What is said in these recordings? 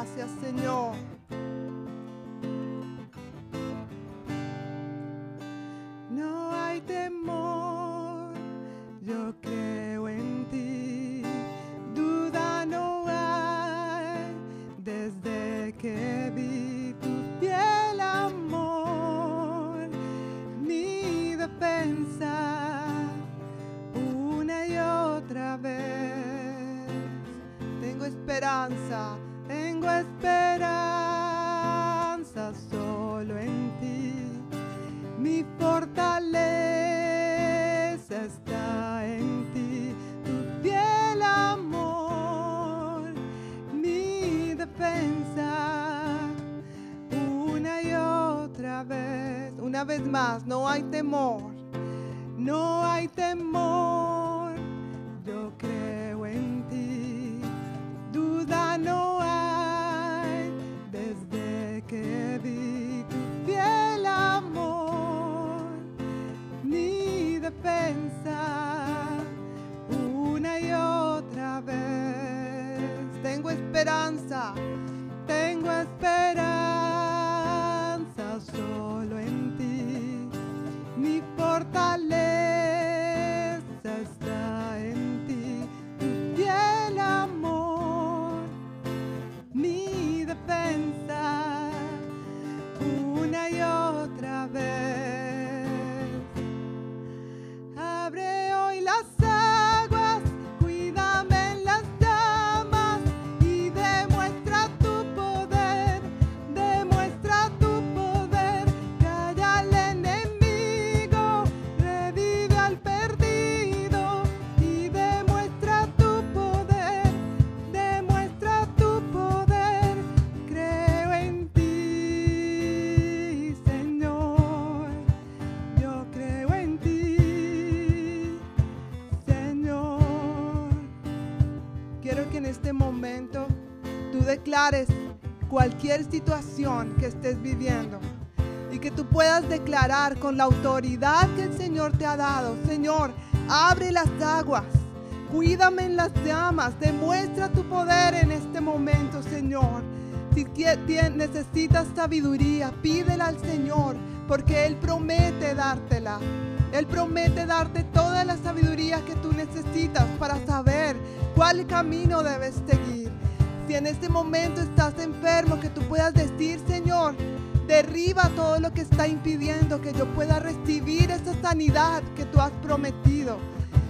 Gracias, Señor. Este momento tú declares cualquier situación que estés viviendo y que tú puedas declarar con la autoridad que el Señor te ha dado, Señor, abre las aguas, cuídame en las llamas, demuestra tu poder en este momento, Señor. Si necesitas sabiduría, pídela al Señor, porque Él promete dártela. Él promete darte toda la sabiduría que tú necesitas para saber cuál camino debes seguir. Si en este momento estás enfermo, que tú puedas decir, Señor, derriba todo lo que está impidiendo que yo pueda recibir esa sanidad que tú has prometido.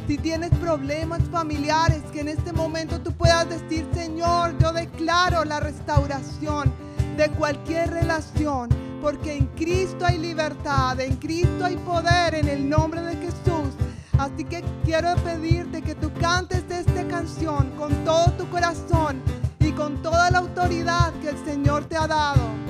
Si tienes problemas familiares, que en este momento tú puedas decir, Señor, yo declaro la restauración de cualquier relación, porque en Cristo hay libertad, en Cristo hay poder, en el nombre de Jesús. Así que quiero pedirte que cantes esta canción con todo tu corazón y con toda la autoridad que el Señor te ha dado.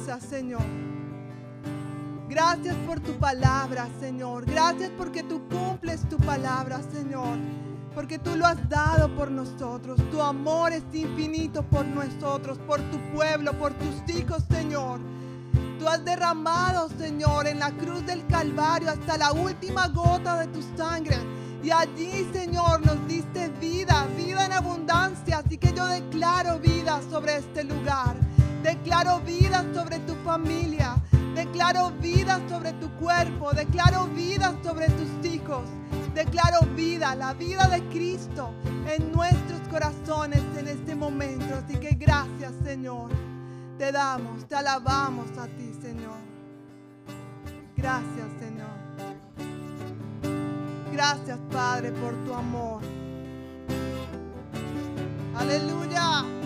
Señor. Gracias por tu palabra, Señor. Gracias porque tú cumples tu palabra, Señor. Porque tú lo has dado por nosotros. Tu amor es infinito por nosotros, por tu pueblo, por tus hijos, Señor. Tú has derramado, Señor, en la cruz del Calvario hasta la última gota de tu sangre. Y allí, Señor, nos diste vida, vida en abundancia. Así que yo declaro vida sobre este lugar. Declaro vida sobre tu familia. Declaro vida sobre tu cuerpo. Declaro vida sobre tus hijos. Declaro vida, la vida de Cristo en nuestros corazones en este momento. Así que gracias, Señor. Te damos, te alabamos a ti, Señor. Gracias, Señor. Gracias, Padre, por tu amor. Aleluya.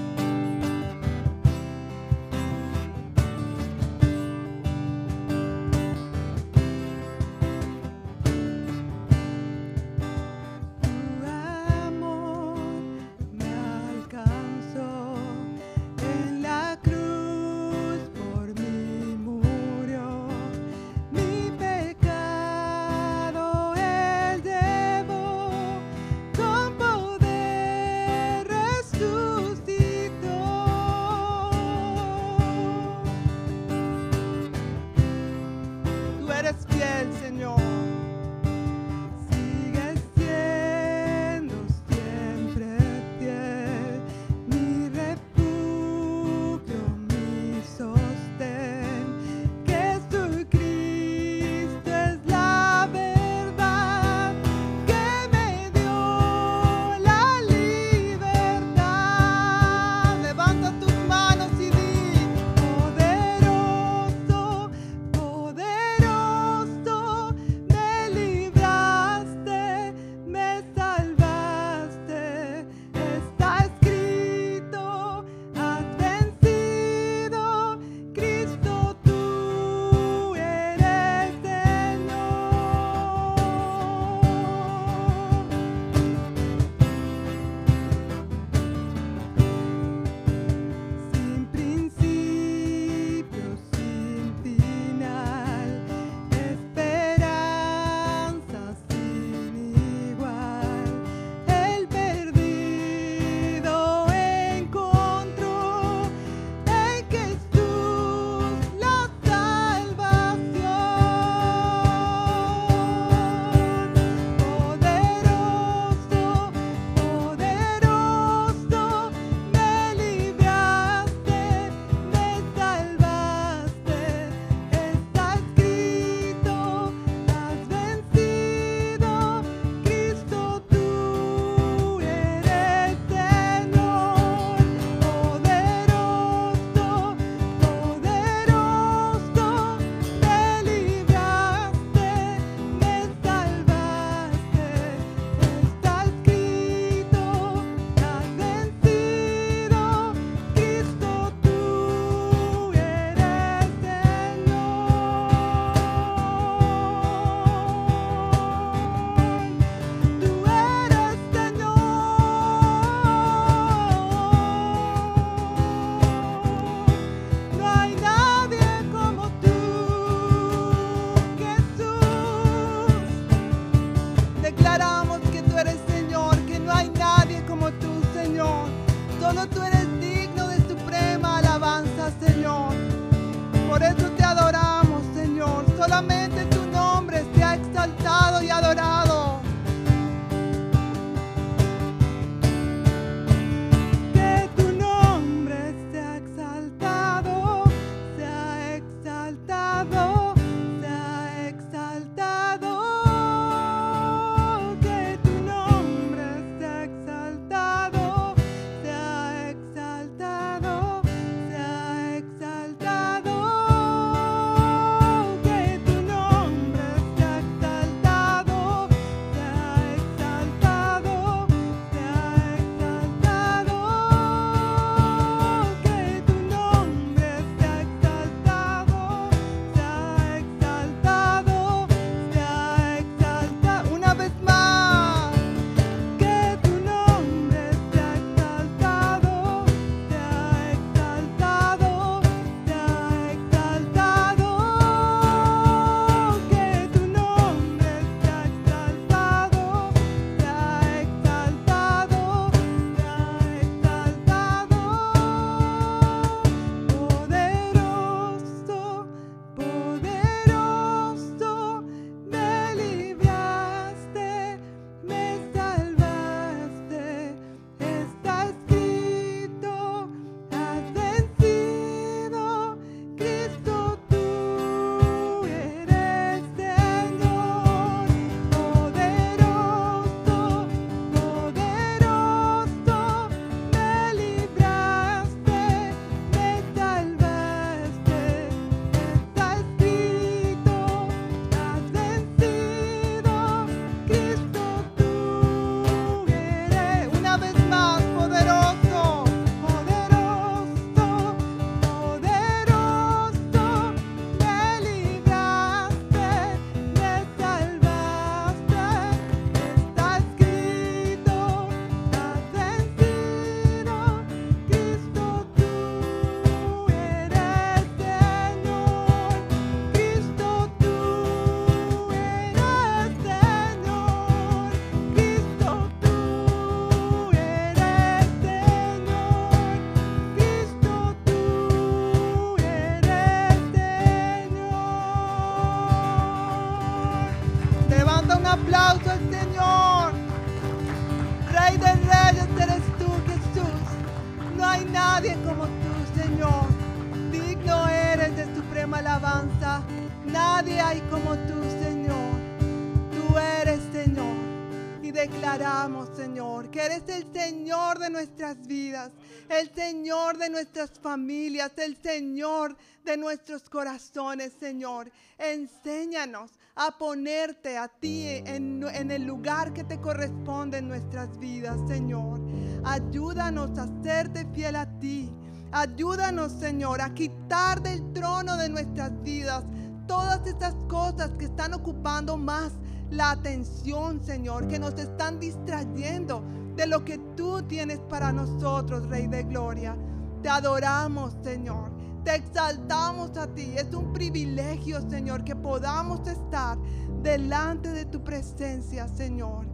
De nuestras familias, el Señor de nuestros corazones, Señor. Enséñanos a ponerte a ti en, el lugar que te corresponde en nuestras vidas, Señor. Ayúdanos a serte fiel a ti. Ayúdanos, Señor, a quitar del trono de nuestras vidas todas estas cosas que están ocupando más la atención, Señor, que nos están distrayendo de lo que tú tienes para nosotros, Rey de Gloria. Te adoramos, Señor. Te exaltamos a ti. Es un privilegio, Señor, que podamos estar delante de tu presencia, Señor,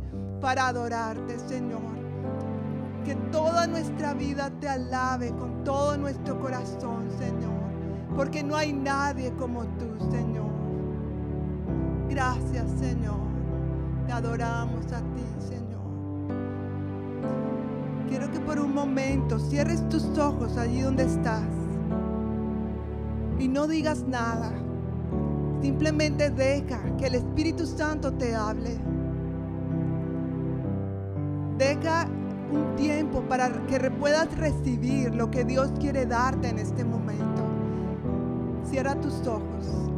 para adorarte, Señor. Que toda nuestra vida te alabe con todo nuestro corazón, Señor. Porque no hay nadie como tú, Señor. Gracias, Señor. Te adoramos a ti. Quiero que por un momento cierres tus ojos allí donde estás y no digas nada. Simplemente deja que el Espíritu Santo te hable. Deja un tiempo para que puedas recibir lo que Dios quiere darte en este momento. Cierra tus ojos.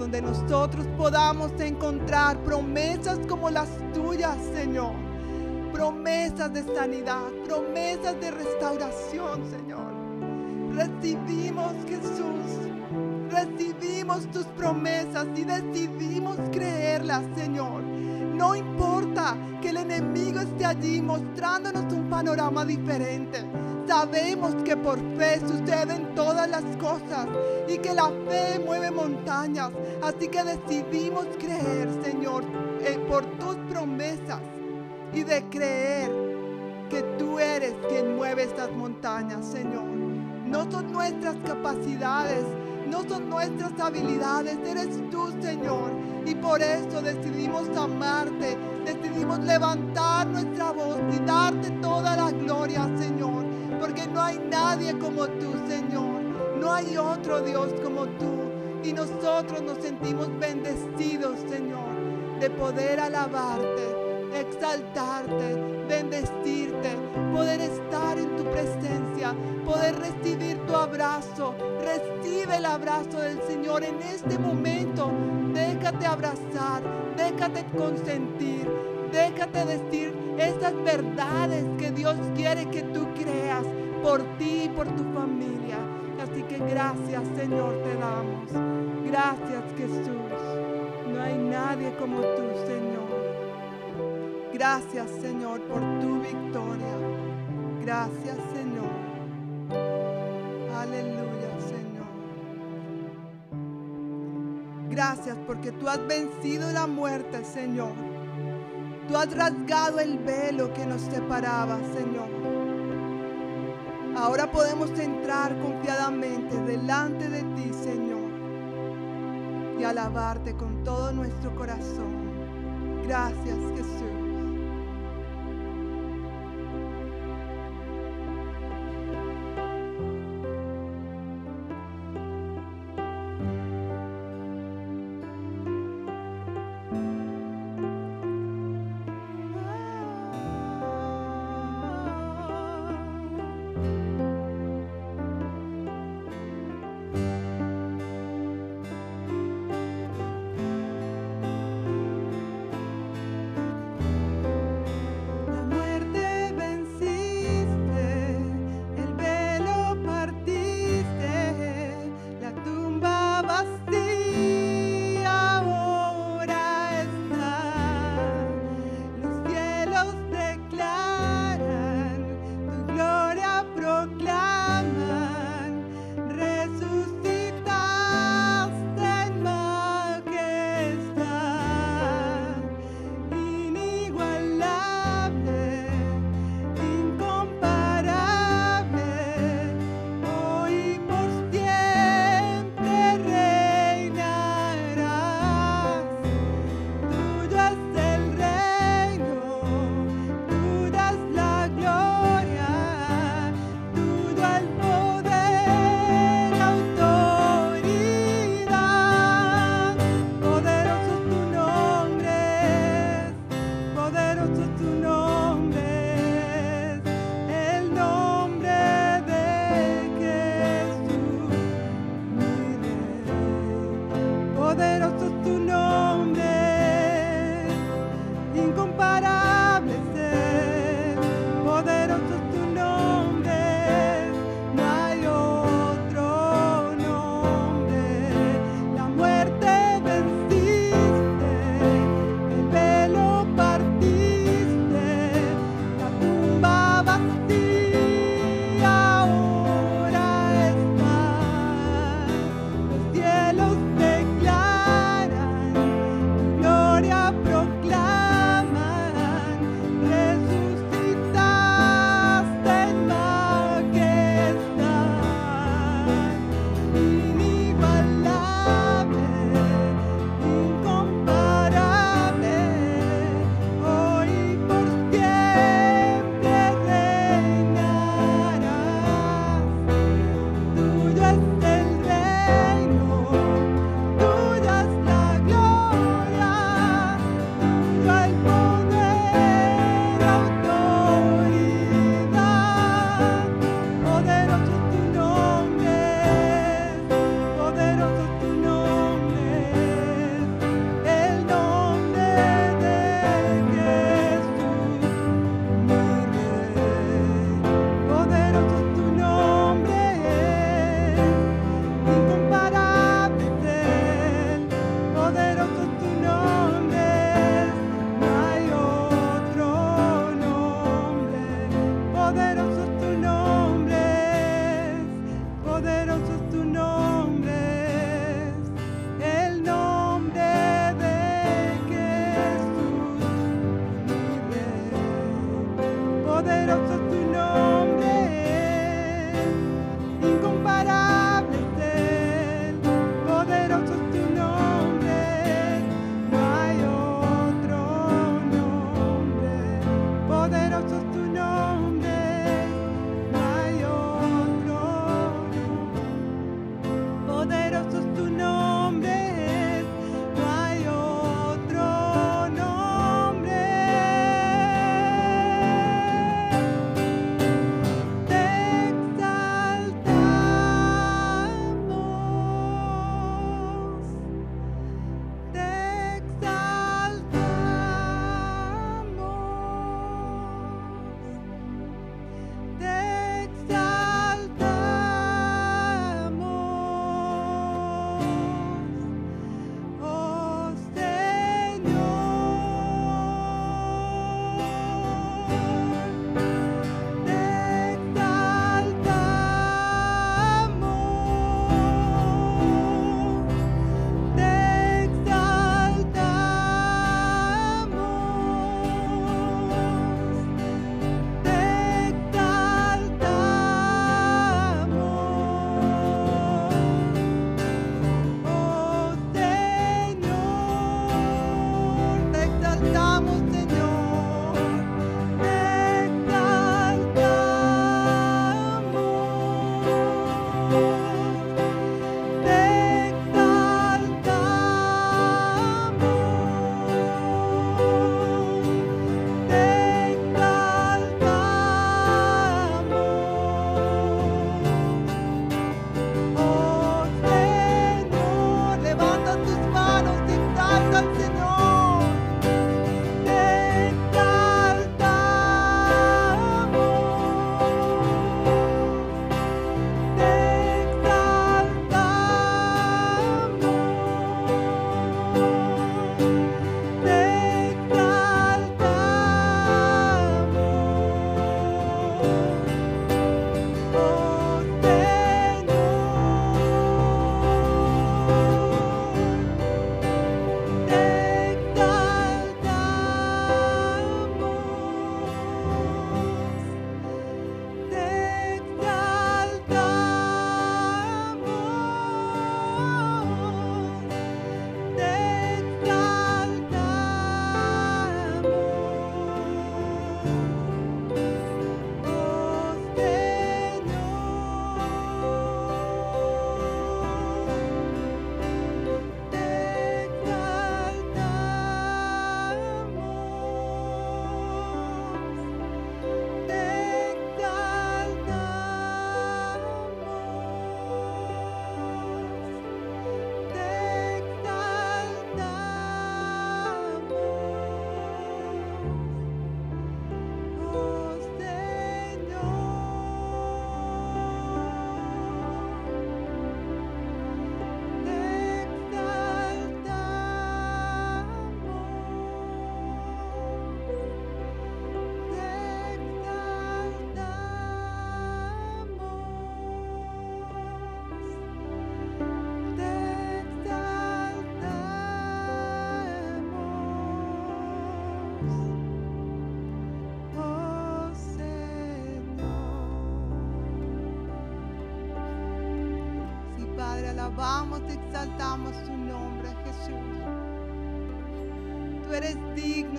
Donde nosotros podamos encontrar promesas como las tuyas, Señor. Promesas de sanidad, promesas de restauración, Señor. Recibimos, Jesús, recibimos tus promesas y decidimos creerlas, Señor. No importa que el enemigo esté allí mostrándonos un panorama diferente. Sabemos que por fe suceden Así que decidimos creer, Señor, eh, por tus promesas y de creer que tú eres quien mueve estas montañas, Señor. No son nuestras capacidades, no son nuestras habilidades, eres tú, Señor. Y por eso decidimos amarte, decidimos levantar nuestra voz y darte toda la gloria, Señor. Porque no hay nadie como tú, Señor. No hay otro Dios como tú. Y nosotros nos sentimos bendecidos, Señor, de poder alabarte, exaltarte, bendecirte, poder estar en tu presencia, poder recibir tu abrazo. Recibe el abrazo del Señor en este momento. Déjate abrazar, déjate consentir, déjate decir esas verdades que Dios quiere que tú creas por ti y por tu familia. Así que gracias Señor te damos. Gracias Jesús. No hay nadie como tú Señor. Gracias Señor por tu victoria. Gracias Señor. Aleluya Señor. Gracias porque tú has vencido la muerte Señor. Tú has rasgado el velo que nos separaba Señor. Ahora podemos entrar confiadamente delante de ti Señor y alabarte con todo nuestro corazón. Gracias Jesús.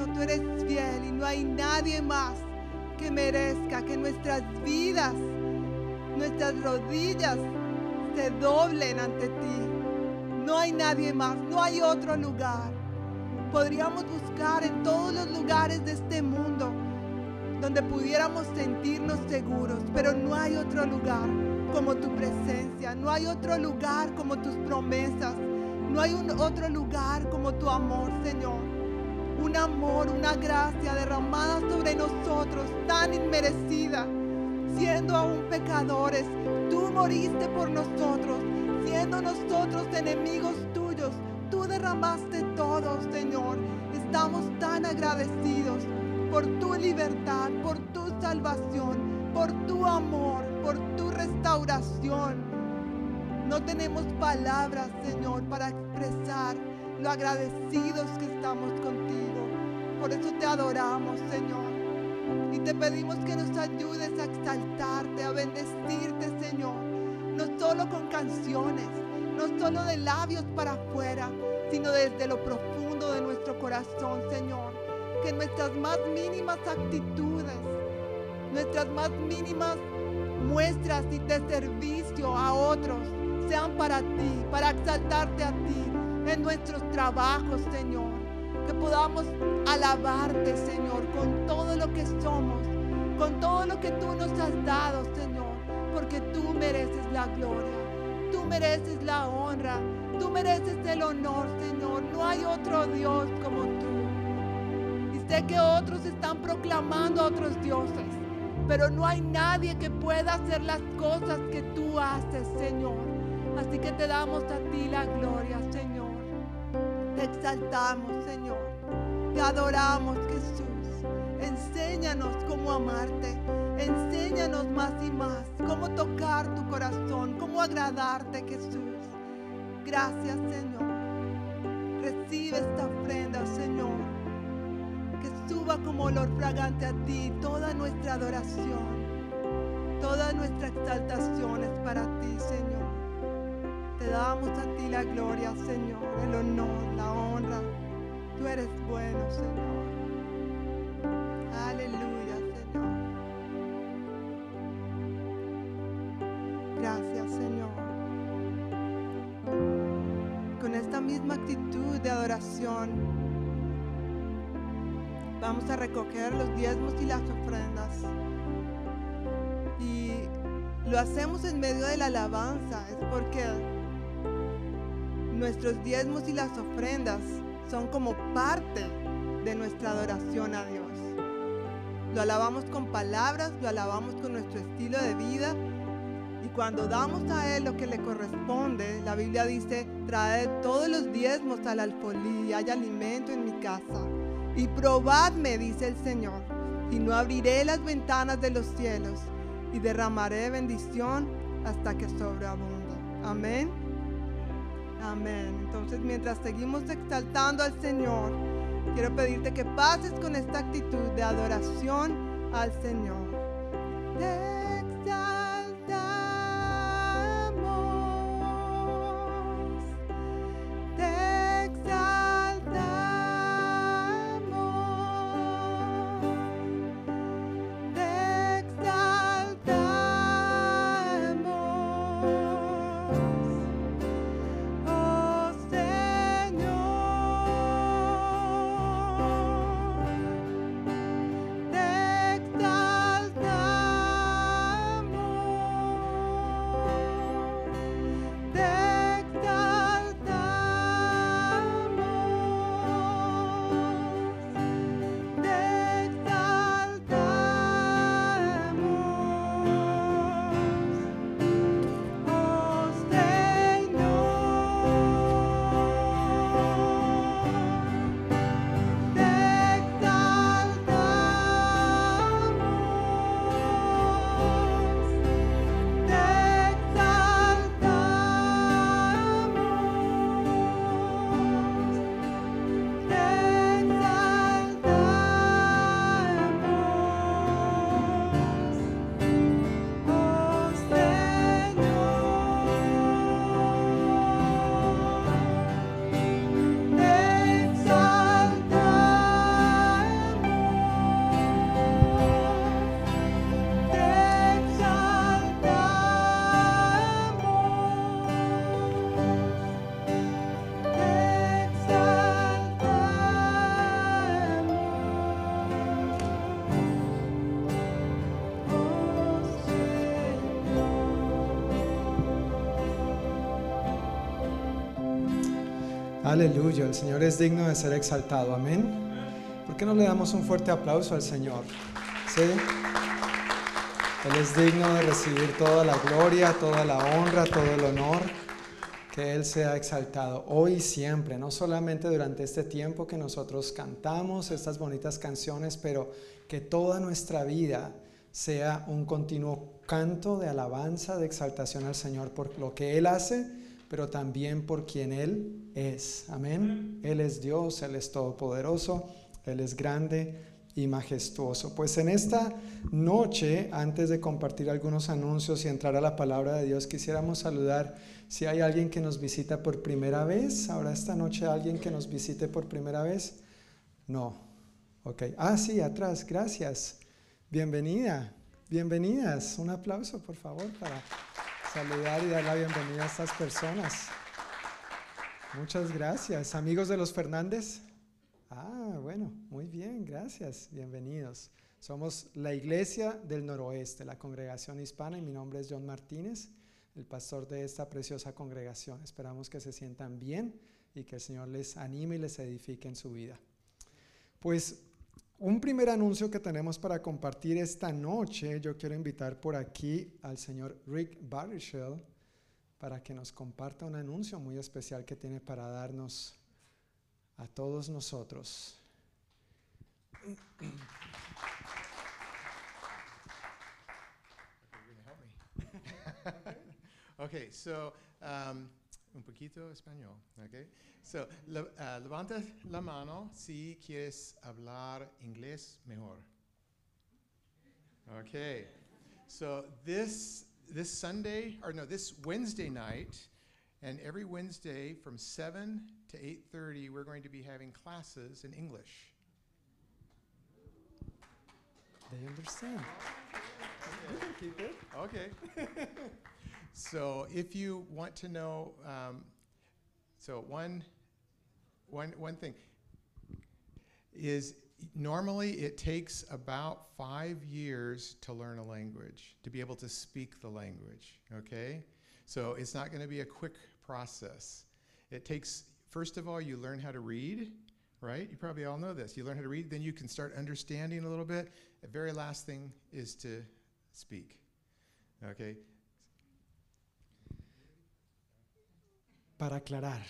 Tú eres fiel y no hay nadie más que merezca que nuestras vidas, nuestras rodillas se doblen ante ti. No hay nadie más, no hay otro lugar. Podríamos buscar en todos los lugares de este mundo donde pudiéramos sentirnos seguros, pero no hay otro lugar como tu presencia, no hay otro lugar como tus promesas, no hay un otro lugar como tu amor, Señor. Un amor, una gracia derramada sobre nosotros, tan inmerecida, siendo aún pecadores. Tú moriste por nosotros, siendo nosotros enemigos tuyos. Tú derramaste todo, Señor. Estamos tan agradecidos por tu libertad, por tu salvación, por tu amor, por tu restauración. No tenemos palabras, Señor, para expresar lo agradecidos que estamos contigo. Por eso te adoramos, Señor. Y te pedimos que nos ayudes a exaltarte, a bendecirte, Señor. No solo con canciones, no solo de labios para afuera, sino desde lo profundo de nuestro corazón, Señor. Que nuestras más mínimas actitudes, nuestras más mínimas muestras de servicio a otros sean para ti, para exaltarte a ti en nuestros trabajos, Señor. Que podamos alabarte, Señor, con todo lo que somos, con todo lo que tú nos has dado, Señor, porque tú mereces la gloria, tú mereces la honra, tú mereces el honor, Señor. No hay otro Dios como tú. Y sé que otros están proclamando a otros dioses, pero no hay nadie que pueda hacer las cosas que tú haces, Señor. Así que te damos a ti la gloria, Señor. Te exaltamos, Señor. Te adoramos, Jesús. Enséñanos cómo amarte. Enséñanos más y más cómo tocar tu corazón, cómo agradarte, Jesús. Gracias, Señor. Recibe esta ofrenda, Señor. Que suba como olor fragante a ti toda nuestra adoración. Toda nuestra exaltación es para ti, Señor. Te damos a ti la gloria, Señor, el honor, la honra. Tú eres bueno, Señor. Aleluya, Señor. Gracias, Señor. Con esta misma actitud de adoración, vamos a recoger los diezmos y las ofrendas. Y lo hacemos en medio de la alabanza, es porque nuestros diezmos y las ofrendas son como parte de nuestra adoración a Dios. Lo alabamos con palabras, lo alabamos con nuestro estilo de vida y cuando damos a Él lo que le corresponde, la Biblia dice, traed todos los diezmos al alfolí y hay alimento en mi casa. Y probadme, dice el Señor, y no abriré las ventanas de los cielos y derramaré bendición hasta que sobreabunde. Amén. Amén. Entonces, mientras seguimos exaltando al Señor, quiero pedirte que pases con esta actitud de adoración al Señor. Aleluya, el Señor es digno de ser exaltado. Amén. ¿Por qué no le damos un fuerte aplauso al Señor? ¿Sí? Él es digno de recibir toda la gloria, toda la honra, todo el honor. Que Él sea exaltado hoy y siempre, no solamente durante este tiempo que nosotros cantamos estas bonitas canciones, pero que toda nuestra vida sea un continuo canto de alabanza, de exaltación al Señor por lo que Él hace, pero también por quien Él es. Amén. Él es Dios, Él es todopoderoso, Él es grande y majestuoso. Pues en esta noche, antes de compartir algunos anuncios y entrar a la palabra de Dios, quisiéramos saludar si hay alguien que nos visita por primera vez. Ahora esta noche alguien que nos visite por primera vez. No. Ok. Ah, sí, atrás. Gracias. Bienvenida. Bienvenidas. Un aplauso, por favor, para saludar y dar la bienvenida a estas personas. Muchas gracias. Amigos de los Fernández. Ah, bueno, muy bien, gracias. Bienvenidos. Somos la Iglesia del Noroeste, la congregación hispana, y mi nombre es John Martínez, el pastor de esta preciosa congregación. Esperamos que se sientan bien y que el Señor les anime y les edifique en su vida. Pues un primer anuncio que tenemos para compartir esta noche, yo quiero invitar por aquí al señor Rick Barishell para que nos comparta un anuncio muy especial que tiene para darnos a todos nosotros. okay, so um, un poquito español, okay? So, le, uh, levanta la mano si quieres hablar inglés mejor. Okay. So this this Sunday or no, this Wednesday night and every Wednesday from 7 to 8:30 we're going to be having classes in English. They understand. It. Okay. so if you want to know, um, so one, one, one thing is normally it takes about five years to learn a language, to be able to speak the language, okay? So it's not going to be a quick process. It takes, first of all, you learn how to read, right? You probably all know this. You learn how to read, then you can start understanding a little bit. The very last thing is to speak. Okay? Para aclarar,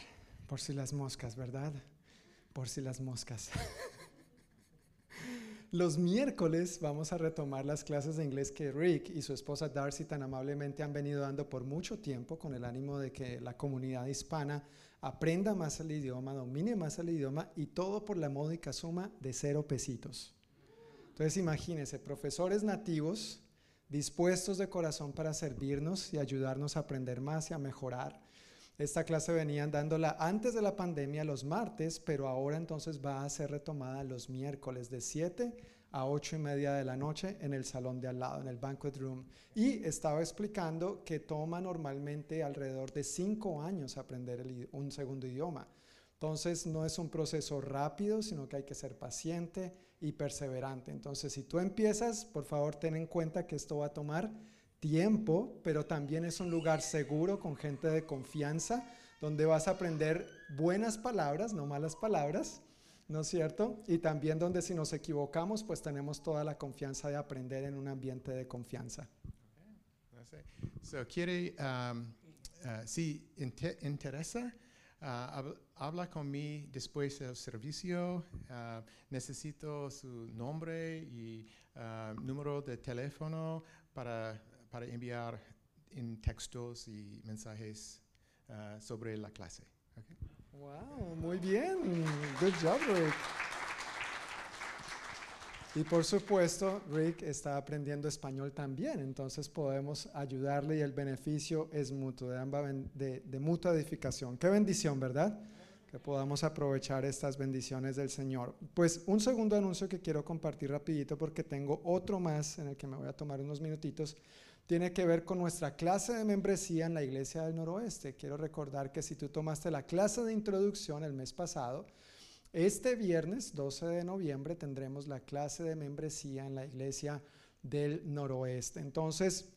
por si las moscas, ¿verdad? Por si las moscas. Los miércoles vamos a retomar las clases de inglés que Rick y su esposa Darcy tan amablemente han venido dando por mucho tiempo con el ánimo de que la comunidad hispana aprenda más el idioma, domine más el idioma y todo por la módica suma de cero pesitos. Entonces imagínense, profesores nativos dispuestos de corazón para servirnos y ayudarnos a aprender más y a mejorar. Esta clase venían dándola antes de la pandemia los martes, pero ahora entonces va a ser retomada los miércoles de 7 a 8 y media de la noche en el salón de al lado, en el banquet room. Y estaba explicando que toma normalmente alrededor de 5 años aprender un segundo idioma. Entonces no es un proceso rápido, sino que hay que ser paciente y perseverante. Entonces si tú empiezas, por favor ten en cuenta que esto va a tomar tiempo, pero también es un lugar seguro con gente de confianza, donde vas a aprender buenas palabras, no malas palabras, ¿no es cierto? Y también donde si nos equivocamos, pues tenemos toda la confianza de aprender en un ambiente de confianza. Okay. So, quiere, um, uh, si inter interesa, uh, habla conmigo después del servicio. Uh, necesito su nombre y uh, número de teléfono para para enviar en textos y mensajes uh, sobre la clase. Okay. Wow, muy bien. Good job, Rick. Y por supuesto, Rick está aprendiendo español también, entonces podemos ayudarle y el beneficio es mutuo, de, ambas, de, de mutua edificación. Qué bendición, ¿verdad? que podamos aprovechar estas bendiciones del Señor. Pues un segundo anuncio que quiero compartir rapidito porque tengo otro más en el que me voy a tomar unos minutitos tiene que ver con nuestra clase de membresía en la Iglesia del Noroeste. Quiero recordar que si tú tomaste la clase de introducción el mes pasado, este viernes 12 de noviembre tendremos la clase de membresía en la Iglesia del Noroeste. Entonces,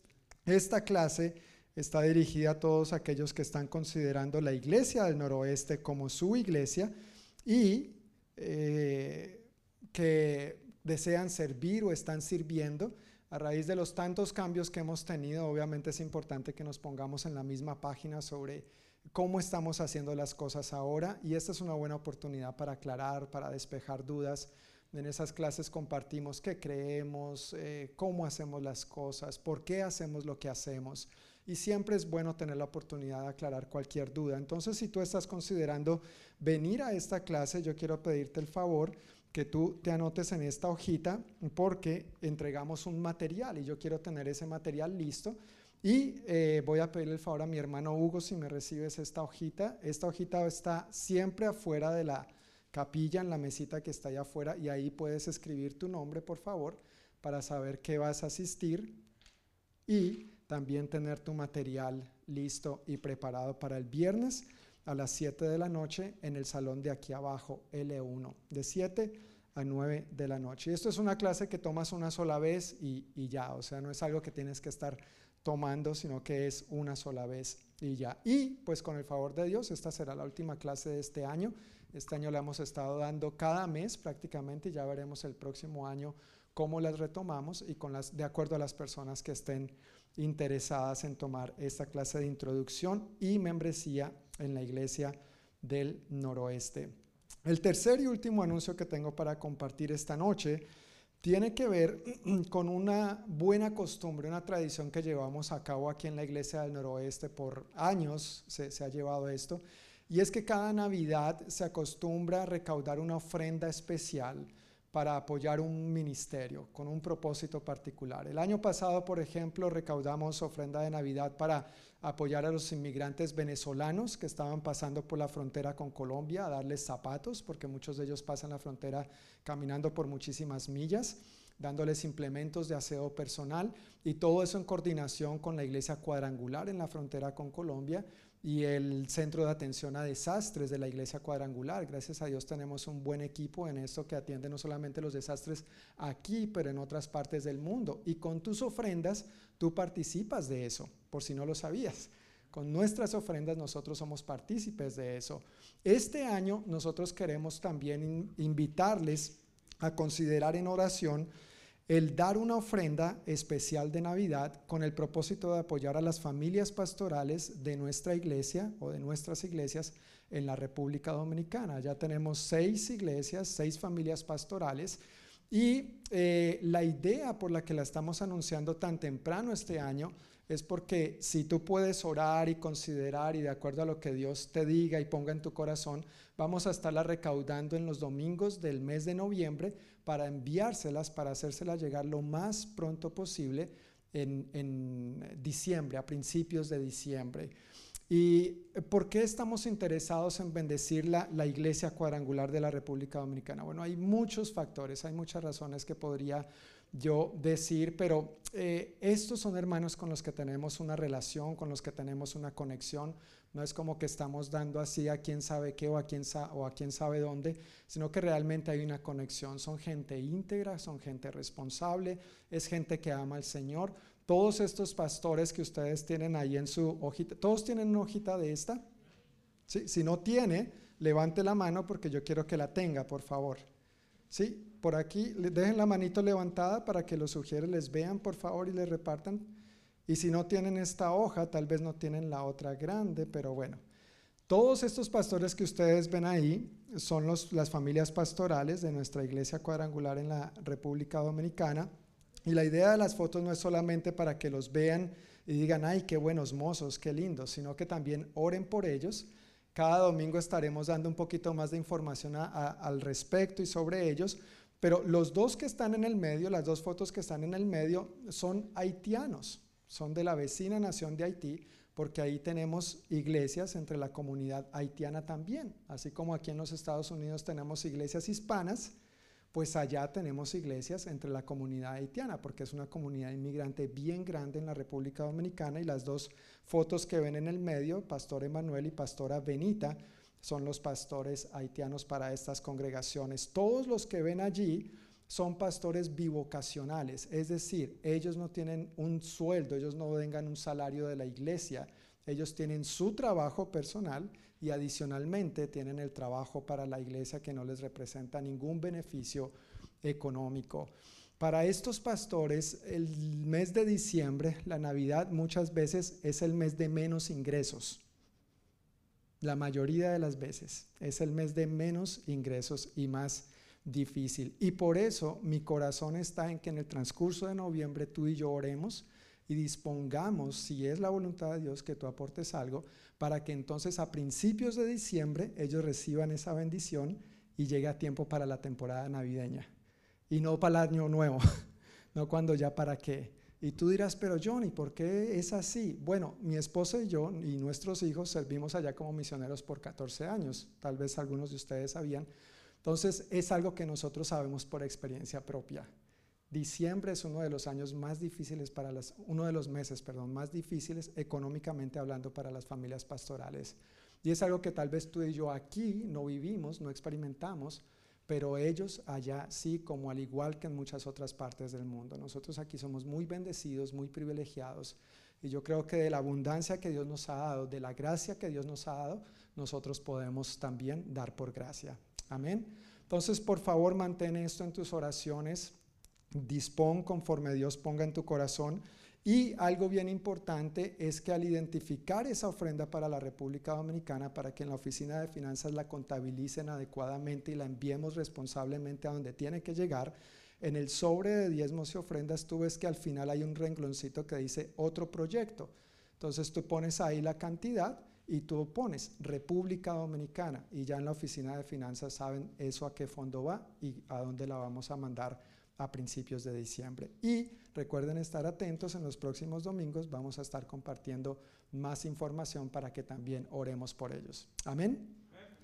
esta clase está dirigida a todos aquellos que están considerando la iglesia del noroeste como su iglesia y eh, que desean servir o están sirviendo. A raíz de los tantos cambios que hemos tenido, obviamente es importante que nos pongamos en la misma página sobre cómo estamos haciendo las cosas ahora y esta es una buena oportunidad para aclarar, para despejar dudas. En esas clases compartimos qué creemos, eh, cómo hacemos las cosas, por qué hacemos lo que hacemos. Y siempre es bueno tener la oportunidad de aclarar cualquier duda. Entonces, si tú estás considerando venir a esta clase, yo quiero pedirte el favor que tú te anotes en esta hojita porque entregamos un material y yo quiero tener ese material listo y eh, voy a pedirle el favor a mi hermano Hugo si me recibes esta hojita. Esta hojita está siempre afuera de la capilla, en la mesita que está allá afuera, y ahí puedes escribir tu nombre, por favor, para saber qué vas a asistir y también tener tu material listo y preparado para el viernes a las 7 de la noche en el salón de aquí abajo, L1, de 7 a 9 de la noche. Y esto es una clase que tomas una sola vez y, y ya, o sea, no es algo que tienes que estar tomando, sino que es una sola vez y ya. Y pues con el favor de Dios, esta será la última clase de este año. Este año la hemos estado dando cada mes prácticamente, ya veremos el próximo año cómo las retomamos y con las, de acuerdo a las personas que estén interesadas en tomar esta clase de introducción y membresía en la iglesia del noroeste. El tercer y último anuncio que tengo para compartir esta noche tiene que ver con una buena costumbre, una tradición que llevamos a cabo aquí en la Iglesia del Noroeste por años, se, ha llevado esto, y es que cada Navidad se acostumbra a recaudar una ofrenda especial para apoyar un ministerio con un propósito particular. El año pasado, por ejemplo, recaudamos ofrenda de Navidad para apoyar a los inmigrantes venezolanos que estaban pasando por la frontera con Colombia, a darles zapatos, porque muchos de ellos pasan la frontera caminando por muchísimas millas, dándoles implementos de aseo personal y todo eso en coordinación con la iglesia cuadrangular en la frontera con Colombia y el centro de atención a desastres de la iglesia cuadrangular. Gracias a Dios tenemos un buen equipo en esto que atiende no solamente los desastres aquí, pero en otras partes del mundo. Y con tus ofrendas tú participas de eso por si no lo sabías. Con nuestras ofrendas nosotros somos partícipes de eso. Este año nosotros queremos también invitarles a considerar en oración el dar una ofrenda especial de Navidad con el propósito de apoyar a las familias pastorales de nuestra iglesia o de nuestras iglesias en la República Dominicana. Ya tenemos seis iglesias, seis familias pastorales y eh, la idea por la que la estamos anunciando tan temprano este año es porque si tú puedes orar y considerar y de acuerdo a lo que Dios te diga y ponga en tu corazón, vamos a estarla recaudando en los domingos del mes de noviembre para enviárselas, para hacérselas llegar lo más pronto posible en, diciembre, a principios de diciembre. ¿Y por qué estamos interesados en bendecir la, la, iglesia cuadrangular de la República Dominicana? Bueno, hay muchos factores, hay muchas razones que podría yo decir, pero eh, estos son hermanos con los que tenemos una relación, con los que tenemos una conexión. No es como que estamos dando así a quién sabe qué o a quién, o a quién sabe dónde, sino que realmente hay una conexión. Son gente íntegra, son gente responsable, es gente que ama al Señor. Todos estos pastores que ustedes tienen ahí en su hojita, ¿todos tienen una hojita de esta? Si no tiene, levante la mano porque yo quiero que la tenga, por favor. ¿Sí? por aquí, dejen la manito levantada para que los sugieres les vean, por favor, y les repartan. Y si no tienen esta hoja, tal vez no tienen la otra grande, pero bueno. Todos estos pastores que ustedes ven ahí son los, las familias pastorales de nuestra iglesia cuadrangular en la República Dominicana. Y la idea de las fotos no es solamente para que los vean y digan, ay, qué buenos mozos, qué lindos, sino que también oren por ellos. Cada domingo estaremos dando un poquito más de información al respecto y sobre ellos, pero los dos que están en el medio, las dos fotos que están en el medio, son haitianos, son de la vecina nación de Haití, porque ahí tenemos iglesias entre la comunidad haitiana también, así como aquí en los Estados Unidos tenemos iglesias hispanas, pues allá tenemos iglesias entre la comunidad haitiana, porque es una comunidad inmigrante bien grande en la República Dominicana y las dos fotos que ven en el medio, Pastor Emanuel y Pastora Benita, son los pastores haitianos para estas congregaciones. Todos los que ven allí son pastores bivocacionales, es decir, ellos no tienen un sueldo, ellos no vengan un salario de la iglesia, ellos tienen su trabajo personal y adicionalmente tienen el trabajo para la iglesia que no les representa ningún beneficio económico. Para estos pastores, el mes de diciembre, la Navidad, muchas veces es el mes de menos ingresos. La mayoría de las veces es el mes de menos ingresos y más difícil. Y por eso mi corazón está en que en el transcurso de noviembre tú y yo oremos y dispongamos, si es la voluntad de Dios, que tú aportes algo, para que entonces a principios de diciembre ellos reciban esa bendición y llegue a tiempo para la temporada navideña. Y no para el año nuevo, no cuando ya para qué. Y tú dirás, pero Johnny, ¿por qué es así? Bueno, mi esposa y yo y nuestros hijos servimos allá como misioneros por 14 años. Tal vez algunos de ustedes sabían. Entonces es algo que nosotros sabemos por experiencia propia. Diciembre es uno de los años más difíciles para las, uno de los meses, perdón, más difíciles económicamente hablando para las familias pastorales. Y es algo que tal vez tú y yo aquí no vivimos, no experimentamos, pero ellos allá sí, como al igual que en muchas otras partes del mundo. Nosotros aquí somos muy bendecidos, muy privilegiados, y yo creo que de la abundancia que Dios nos ha dado, de la gracia que Dios nos ha dado, nosotros podemos también dar por gracia. Amén. Entonces, por favor, mantén esto en tus oraciones. Dispón conforme Dios ponga en tu corazón. Y algo bien importante es que al identificar esa ofrenda para la República Dominicana, para que en la oficina de finanzas la contabilicen adecuadamente y la enviemos responsablemente a donde tiene que llegar, en el sobre de diezmos y ofrendas tú ves que al final hay un rengloncito que dice otro proyecto. Entonces tú pones ahí la cantidad y tú pones República Dominicana y ya en la oficina de finanzas saben eso a qué fondo va y a dónde la vamos a mandar a principios de diciembre. Y recuerden estar atentos, en los próximos domingos vamos a estar compartiendo más información para que también oremos por ellos. Amén.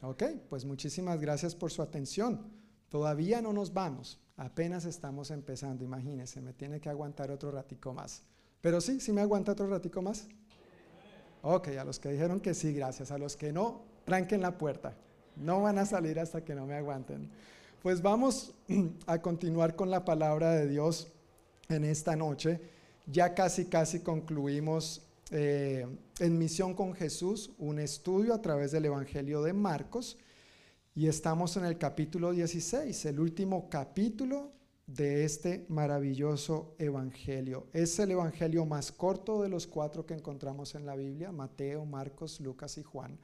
Ok, pues muchísimas gracias por su atención. Todavía no nos vamos, apenas estamos empezando, imagínense, me tiene que aguantar otro ratico más. Pero sí, sí me aguanta otro ratico más. Ok, a los que dijeron que sí, gracias. A los que no, tranquen la puerta. No van a salir hasta que no me aguanten. Pues vamos a continuar con la palabra de Dios en esta noche. Ya casi, casi concluimos eh, en Misión con Jesús, un estudio a través del Evangelio de Marcos. Y estamos en el capítulo 16, el último capítulo de este maravilloso evangelio. Es el evangelio más corto de los cuatro que encontramos en la Biblia, Mateo, Marcos, Lucas y Juan.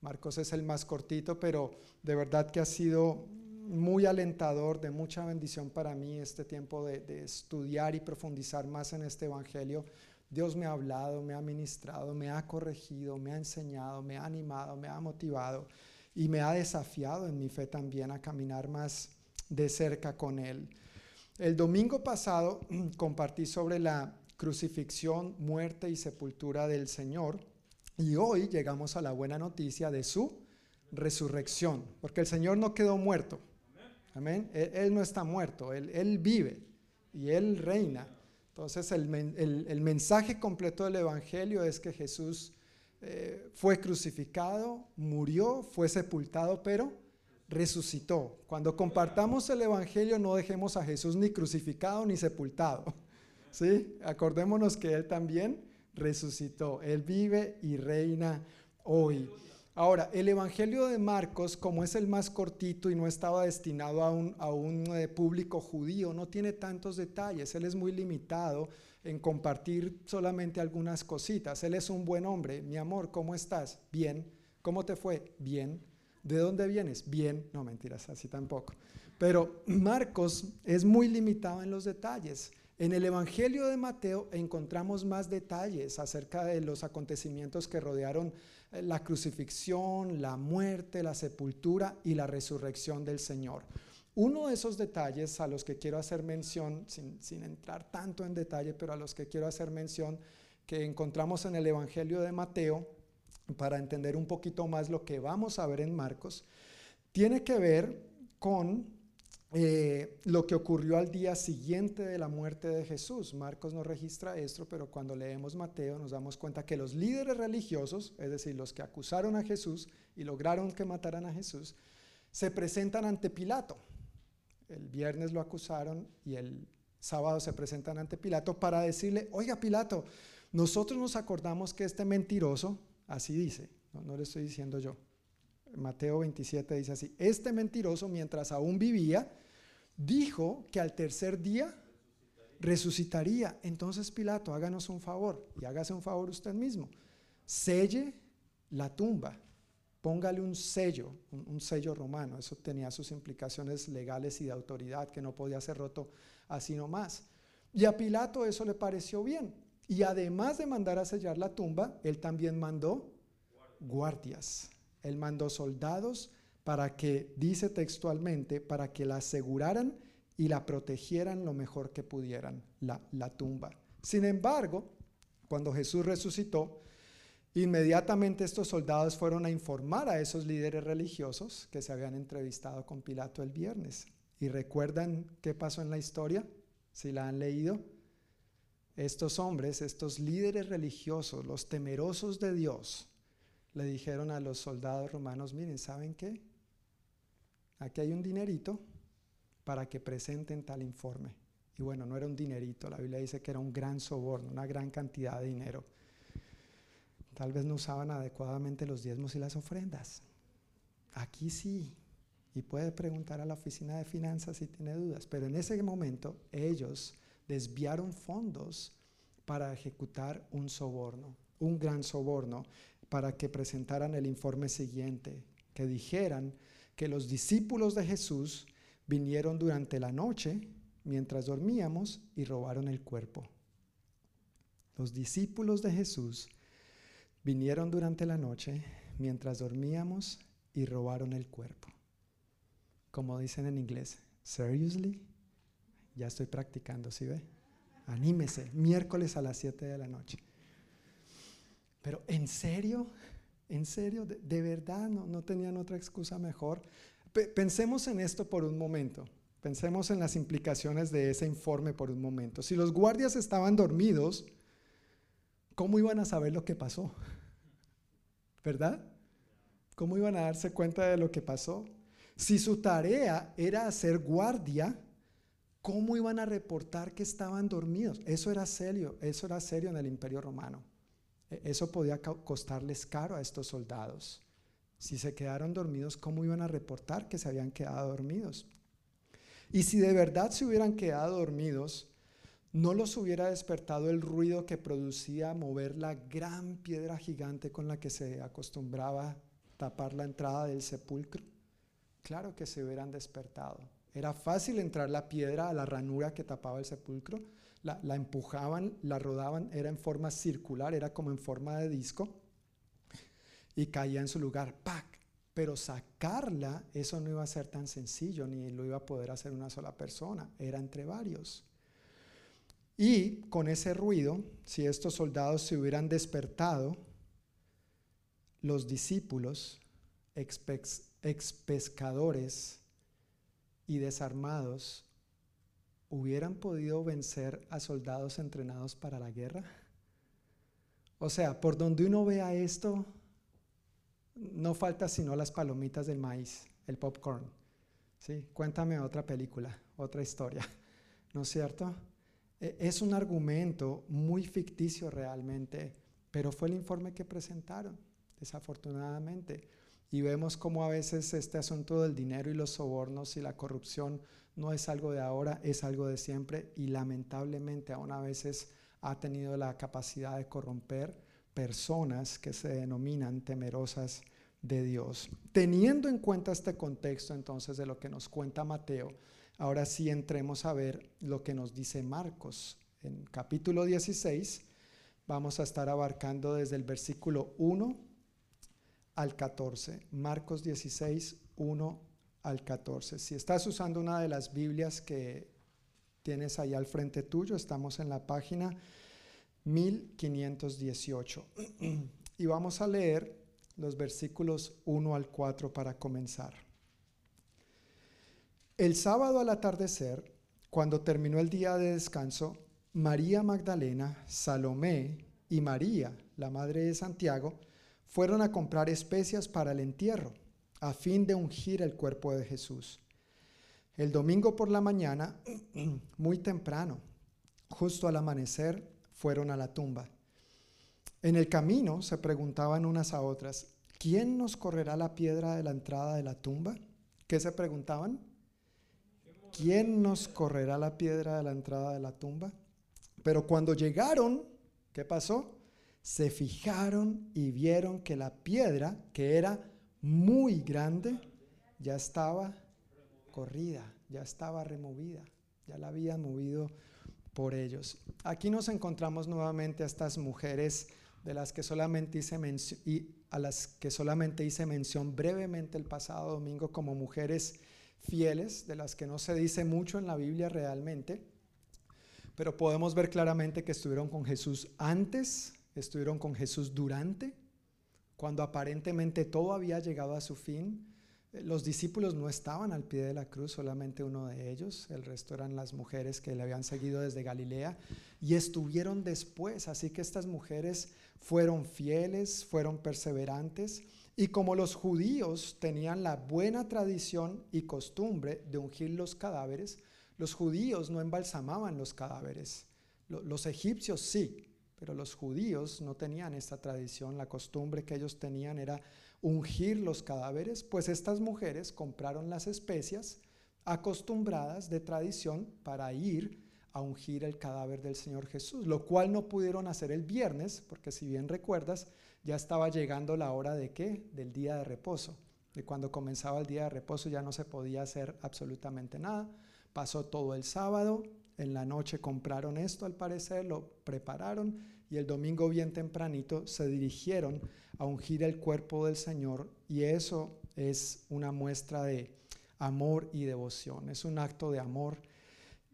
Marcos es el más cortito, pero de verdad que ha sido muy alentador, de mucha bendición para mí este tiempo de, estudiar y profundizar más en este evangelio. Dios me ha hablado, me ha ministrado, me ha corregido, me ha enseñado, me ha animado, me ha motivado y me ha desafiado en mi fe también a caminar más de cerca con Él. El domingo pasado compartí sobre la crucifixión, muerte y sepultura del Señor y hoy llegamos a la buena noticia de su resurrección, porque el Señor no quedó muerto. Amén. Él, no está muerto, él, vive y Él reina. Entonces el, mensaje completo del Evangelio es que Jesús eh, fue crucificado, murió, fue sepultado, pero resucitó. Cuando compartamos el Evangelio no dejemos a Jesús ni crucificado ni sepultado. ¿Sí? Acordémonos que Él también resucitó. Él vive y reina hoy. Ahora, el Evangelio de Marcos, como es el más cortito y no estaba destinado a un, a un eh, público judío, no tiene tantos detalles. Él es muy limitado en compartir solamente algunas cositas. Él es un buen hombre. Mi amor, ¿cómo estás? Bien. ¿Cómo te fue? Bien. ¿De dónde vienes? Bien, no mentiras, así tampoco. Pero Marcos es muy limitado en los detalles. En el Evangelio de Mateo encontramos más detalles acerca de los acontecimientos que rodearon la crucifixión, la muerte, la sepultura y la resurrección del Señor. Uno de esos detalles a los que quiero hacer mención, sin, entrar tanto en detalle, pero a los que quiero hacer mención, que encontramos en el Evangelio de Mateo, para entender un poquito más lo que vamos a ver en Marcos, tiene que ver con eh, lo que ocurrió al día siguiente de la muerte de Jesús. Marcos no registra esto, pero cuando leemos Mateo nos damos cuenta que los líderes religiosos, es decir, los que acusaron a Jesús y lograron que mataran a Jesús, se presentan ante Pilato. el viernes lo acusaron y el sábado se presentan ante Pilato para decirle, oiga Pilato, nosotros nos acordamos que este mentiroso, así dice, no, no le estoy diciendo yo, Mateo 27 dice así, este mentiroso mientras aún vivía, dijo que al tercer día resucitaría. Entonces Pilato, háganos un favor y hágase un favor usted mismo. Selle la tumba, póngale un sello, un, sello romano. Eso tenía sus implicaciones legales y de autoridad que no podía ser roto así nomás. Y a Pilato eso le pareció bien. Y además de mandar a sellar la tumba, él también mandó guardias. Él mandó soldados para que, dice textualmente, para que la aseguraran y la protegieran lo mejor que pudieran, la, la tumba. Sin embargo, cuando Jesús resucitó, inmediatamente estos soldados fueron a informar a esos líderes religiosos que se habían entrevistado con Pilato el viernes. ¿Y recuerdan qué pasó en la historia? Si la han leído. Estos hombres, estos líderes religiosos, los temerosos de Dios, le dijeron a los soldados romanos, miren, ¿saben qué? Aquí hay un dinerito para que presenten tal informe. Y bueno, no era un dinerito, la Biblia dice que era un gran soborno, una gran cantidad de dinero. Tal vez no usaban adecuadamente los diezmos y las ofrendas. Aquí sí. Y puede preguntar a la oficina de finanzas si tiene dudas. Pero en ese momento ellos desviaron fondos para ejecutar un soborno, un gran soborno para que presentaran el informe siguiente, que dijeran que los discípulos de Jesús vinieron durante la noche mientras dormíamos y robaron el cuerpo. Los discípulos de Jesús vinieron durante la noche mientras dormíamos y robaron el cuerpo. Como dicen en inglés, seriously, ya estoy practicando, ¿sí ve? Anímese, miércoles a las 7 de la noche. Pero ¿en serio? ¿En serio? ¿De, verdad no, no, tenían otra excusa mejor? pensemos en esto por un momento. Pensemos en las implicaciones de ese informe por un momento. Si los guardias estaban dormidos, ¿cómo iban a saber lo que pasó? ¿Verdad? ¿Cómo iban a darse cuenta de lo que pasó? Si su tarea era hacer guardia, ¿cómo iban a reportar que estaban dormidos? Eso era serio, eso era serio en el Imperio Romano. E, eso podía costarles caro a estos soldados. Si se quedaron dormidos, ¿cómo iban a reportar que se habían quedado dormidos? Y si de verdad se hubieran quedado dormidos, no los hubiera despertado el ruido que producía mover la gran piedra gigante con la que se acostumbraba tapar la entrada del sepulcro. Claro que se hubieran despertado. Era fácil entrar la piedra a la ranura que tapaba el sepulcro la, empujaban, la rodaban, era en forma circular, era como en forma de disco, y caía en su lugar, ¡pac! Pero sacarla, eso no iba a ser tan sencillo, ni lo iba a poder hacer una sola persona, era entre varios. Y con ese ruido, si estos soldados se hubieran despertado, los discípulos, ex pescadores y desarmados, hubieran podido vencer a soldados entrenados para la guerra? O sea, por donde uno vea esto, no falta sino las palomitas del maíz, el popcorn. ¿sí? Cuéntame otra película, otra historia, ¿no es cierto? E, es un argumento muy ficticio realmente, pero fue el informe que presentaron, desafortunadamente. Y vemos cómo a veces este asunto del dinero y los sobornos y la corrupción no es algo de ahora, es algo de siempre y lamentablemente aún a veces ha tenido la capacidad de corromper personas que se denominan temerosas de Dios. Teniendo en cuenta este contexto entonces de lo que nos cuenta Mateo, ahora sí entremos a ver lo que nos dice Marcos. En capítulo 16 vamos a estar abarcando desde el versículo 1 al 14. Marcos 16, 1 al 14. Si estás usando una de las Biblias que tienes ahí al frente tuyo, estamos en la página 1518. y vamos a leer los versículos 1 al 4 para comenzar. El sábado al atardecer, cuando terminó el día de descanso, María Magdalena, Salomé y María, la madre de Santiago, fueron a comprar especias para el entierro a fin de ungir el cuerpo de Jesús. El domingo por la mañana, muy temprano, justo al amanecer, fueron a la tumba. En el camino se preguntaban unas a otras, ¿quién nos correrá la piedra de la entrada de la tumba? ¿Qué se preguntaban? ¿Quién nos correrá la piedra de la entrada de la tumba? Pero cuando llegaron, ¿qué pasó? Se fijaron y vieron que la piedra, que era muy grande, ya estaba corrida, ya estaba removida, ya la habían movido por ellos. Aquí nos encontramos nuevamente a estas mujeres de las que solamente hice a las que solamente hice mención brevemente el pasado domingo como mujeres fieles, de las que no se dice mucho en la Biblia realmente, pero podemos ver claramente que estuvieron con Jesús antes, estuvieron con Jesús durante, cuando aparentemente todo había llegado a su fin. Los discípulos no estaban al pie de la cruz, solamente uno de ellos, el resto eran las mujeres que le habían seguido desde Galilea y estuvieron después, así que estas mujeres fueron fieles, fueron perseverantes y como los judíos tenían la buena tradición y costumbre de ungir los cadáveres, los judíos no embalsamaban los cadáveres. Los egipcios sí, pero los judíos no tenían esta tradición. La costumbre que ellos tenían era ungir los cadáveres, pues estas mujeres compraron las especias acostumbradas de tradición para ir a ungir el cadáver del Señor Jesús, lo cual no pudieron hacer el viernes, porque si bien recuerdas, ya estaba llegando la hora de qué? Del día de reposo. Y cuando comenzaba el día de reposo ya no se podía hacer absolutamente nada. Pasó todo el sábado, en la noche compraron esto al parecer, lo prepararon y el domingo bien tempranito se dirigieron a ungir el cuerpo del Señor y eso es una muestra de amor y devoción, es un acto de amor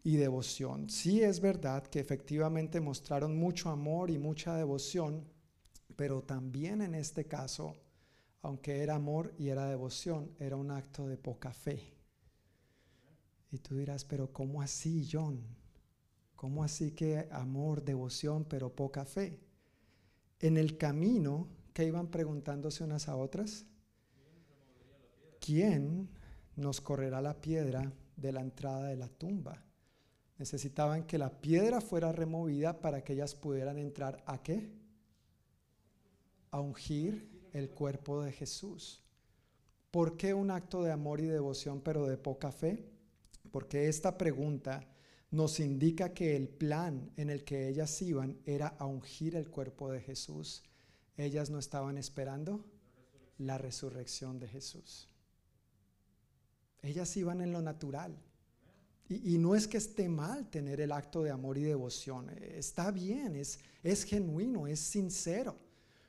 y devoción. Sí es verdad que efectivamente mostraron mucho amor y mucha devoción, pero también en este caso, aunque era amor y era devoción, era un acto de poca fe. Y tú dirás, pero ¿cómo así, John? ¿Cómo así que amor, devoción, pero poca fe? En el camino, ¿qué iban preguntándose unas a otras? ¿Quién nos correrá la piedra de la entrada de la tumba? Necesitaban que la piedra fuera removida para que ellas pudieran entrar a qué? A ungir el cuerpo de Jesús. ¿Por qué un acto de amor y devoción pero de poca fe? Porque esta pregunta nos indica que el plan en el que ellas iban era a ungir el cuerpo de Jesús. Ellas no estaban esperando la resurrección de Jesús. Ellas iban en lo natural. Y, no es que esté mal tener el acto de amor y devoción, está bien, es, es genuino, es sincero.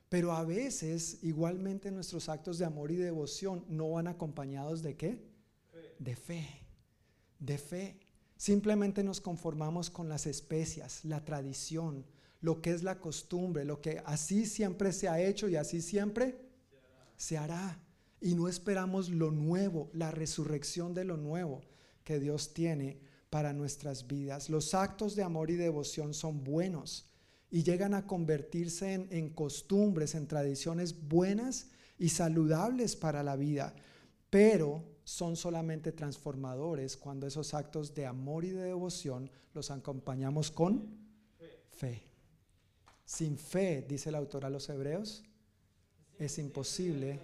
Pero a veces igualmente nuestros actos de amor y devoción no van acompañados de qué? De fe, de fe. Simplemente nos conformamos con las especias, la tradición, lo que es la costumbre, lo que así siempre se ha hecho y así siempre se hará. Y no esperamos lo nuevo, la resurrección de lo nuevo que Dios tiene para nuestras vidas. Los actos de amor y devoción son buenos y llegan a convertirse en, costumbres, en tradiciones buenas y saludables para la vida, pero son solamente transformadores cuando esos actos de amor y de devoción los acompañamos con fe. Sin fe, dice el autor a los hebreos, es imposible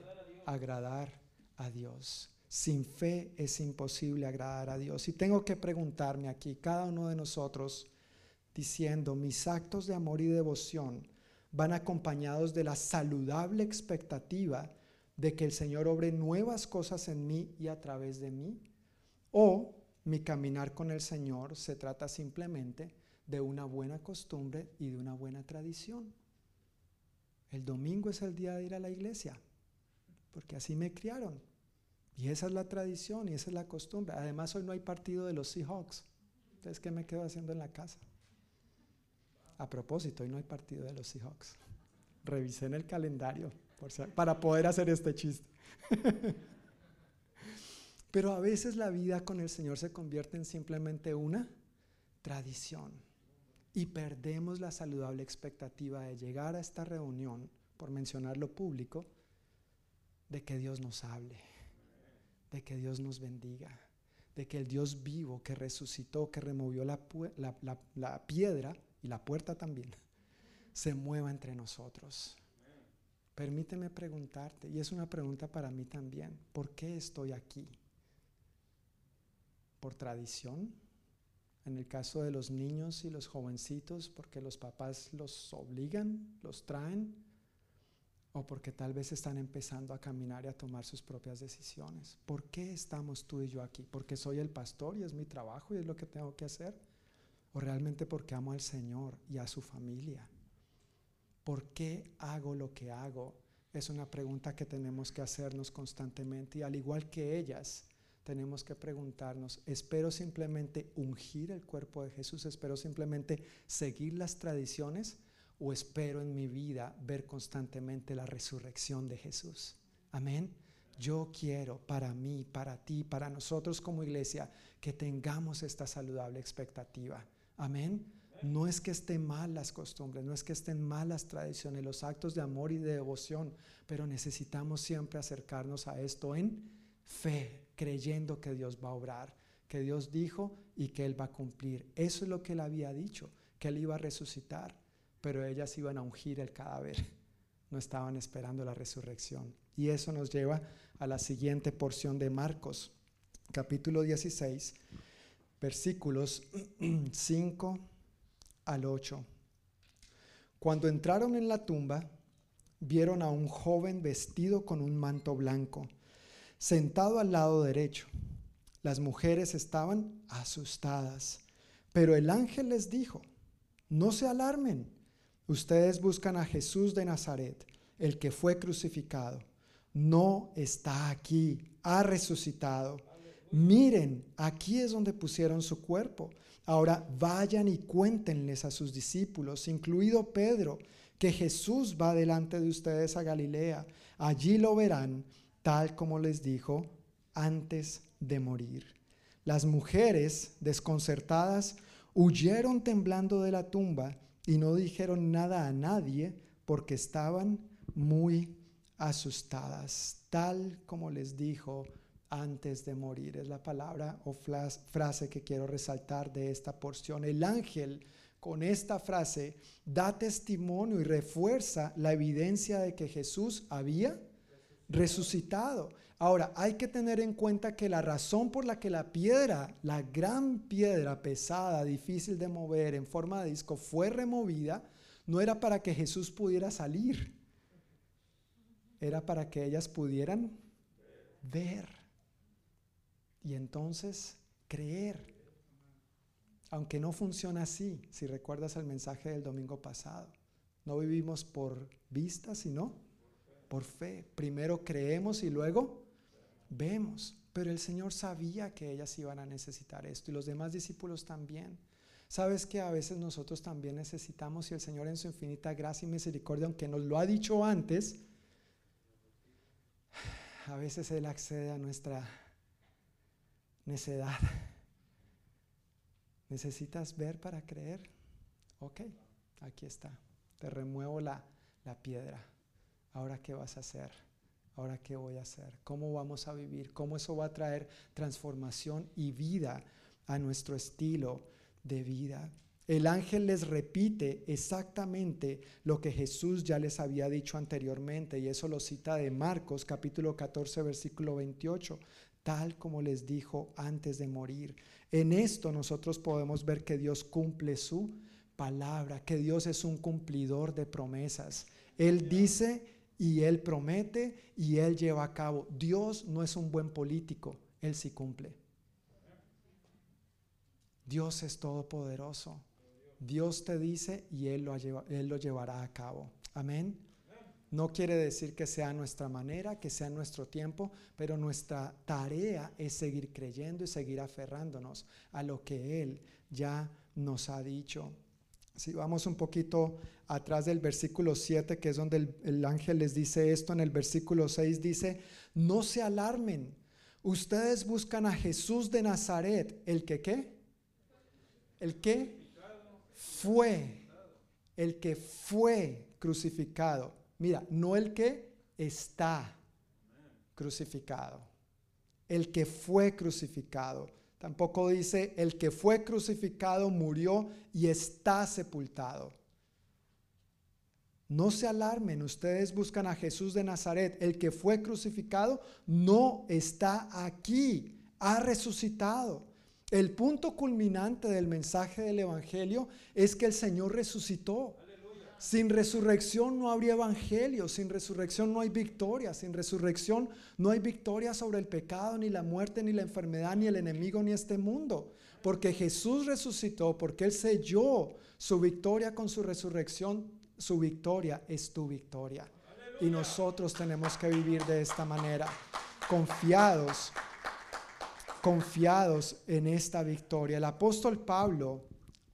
agradar a Dios. Sin fe es imposible agradar a Dios. Y tengo que preguntarme aquí, cada uno de nosotros, diciendo, mis actos de amor y devoción van acompañados de la saludable expectativa de que el Señor obre nuevas cosas en mí y a través de mí. O mi caminar con el Señor se trata simplemente de una buena costumbre y de una buena tradición. El domingo es el día de ir a la iglesia, porque así me criaron. Y esa es la tradición y esa es la costumbre. Además, hoy no hay partido de los Seahawks. Entonces, ¿qué me quedo haciendo en la casa? A propósito, hoy no hay partido de los Seahawks. Revisé en el calendario para poder hacer este chiste. Pero a veces la vida con el Señor se convierte en simplemente una tradición y perdemos la saludable expectativa de llegar a esta reunión, por mencionarlo público, de que Dios nos hable de que Dios nos bendiga, de que el Dios vivo que resucitó, que removió la, la piedra y la puerta también, se mueva entre nosotros. Permíteme preguntarte, y es una pregunta para mí también, ¿por qué estoy aquí? ¿Por tradición? En el caso de los niños y los jovencitos, porque los papás los obligan, los traen, o porque tal vez están empezando a caminar y a tomar sus propias decisiones. ¿Por qué estamos tú y yo aquí? ¿Porque soy el pastor y es mi trabajo y es lo que tengo que hacer? ¿O realmente porque amo al Señor y a su familia? ¿Por qué hago lo que hago? Es una pregunta que tenemos que hacernos constantemente y al igual que ellas, tenemos que preguntarnos, ¿espero simplemente ungir el cuerpo de Jesús? ¿Espero simplemente seguir las tradiciones? ¿O espero en mi vida ver constantemente la resurrección de Jesús? Amén. Yo quiero para mí, para ti, para nosotros como iglesia, que tengamos esta saludable expectativa. Amén. No es que estén mal las costumbres, no es que estén mal las tradiciones, los actos de amor y de devoción, pero necesitamos siempre acercarnos a esto en fe, creyendo que Dios va a obrar, que Dios dijo y que Él va a cumplir. Eso es lo que Él había dicho, que Él iba a resucitar, pero ellas iban a ungir el cadáver, no estaban esperando la resurrección. Y eso nos lleva a la siguiente porción de Marcos, capítulo 16, versículos 5 al 8. Cuando entraron en la tumba, vieron a un joven vestido con un manto blanco, sentado al lado derecho. Las mujeres estaban asustadas, pero el ángel les dijo, no se alarmen, ustedes buscan a Jesús de Nazaret, el que fue crucificado. No está aquí, ha resucitado. Miren, aquí es donde pusieron su cuerpo Ahora vayan y cuéntenles a sus discípulos, incluido Pedro, que Jesús va delante de ustedes a Galilea. Allí lo verán, tal como les dijo antes de morir. Las mujeres, desconcertadas, huyeron temblando de la tumba y no dijeron nada a nadie porque estaban muy asustadas, tal como les dijo antes de morir. Es la palabra o frase que quiero resaltar de esta porción. El ángel con esta frase da testimonio y refuerza la evidencia de que Jesús había resucitado. Ahora, hay que tener en cuenta que la razón por la que la piedra, la gran piedra pesada, difícil de mover en forma de disco, fue removida, no era para que Jesús pudiera salir, era para que ellas pudieran ver y entonces creer. Aunque no funciona así, si recuerdas el mensaje del domingo pasado. No vivimos por vista, sino por fe. Primero creemos y luego vemos. Pero el Señor sabía que ellas iban a necesitar esto y los demás discípulos también. Sabes que a veces nosotros también necesitamos y el Señor en su infinita gracia y misericordia, aunque nos lo ha dicho antes, a veces Él accede a nuestra necedad. ¿Necesitas ver para creer? Ok, aquí está. Te remuevo la, la piedra. Ahora, ¿qué vas a hacer? Ahora, ¿qué voy a hacer? ¿Cómo vamos a vivir? ¿Cómo eso va a traer transformación y vida a nuestro estilo de vida? El ángel les repite exactamente lo que Jesús ya les había dicho anteriormente, y eso lo cita de Marcos capítulo 14, versículo 28 tal como les dijo antes de morir. En esto nosotros podemos ver que Dios cumple su palabra, que Dios es un cumplidor de promesas. Él dice y Él promete y Él lleva a cabo. Dios no es un buen político, Él sí cumple. Dios es todopoderoso. Dios te dice y Él lo, él lo llevará a cabo. Amén. No quiere decir que sea nuestra manera, que sea nuestro tiempo, pero nuestra tarea es seguir creyendo y seguir aferrándonos a lo que Él ya nos ha dicho. Si vamos un poquito atrás del versículo 7, que es donde el, el, ángel les dice esto, en el versículo 6 dice, no se alarmen, ustedes buscan a Jesús de Nazaret, el que qué, el que fue, el que fue crucificado. Mira, no el que está crucificado, el que fue crucificado. Tampoco dice el que fue crucificado murió y está sepultado. No se alarmen, ustedes buscan a Jesús de Nazaret. El que fue crucificado no está aquí, ha resucitado. El punto culminante del mensaje del Evangelio es que el Señor resucitó. Sin resurrección no habría evangelio, sin resurrección no hay victoria, sin resurrección no hay victoria sobre el pecado, ni la muerte, ni la enfermedad, ni el enemigo, ni este mundo. Porque Jesús resucitó, porque Él selló su victoria con su resurrección, su victoria es tu victoria. Y nosotros tenemos que vivir de esta manera, confiados, confiados en esta victoria. El apóstol Pablo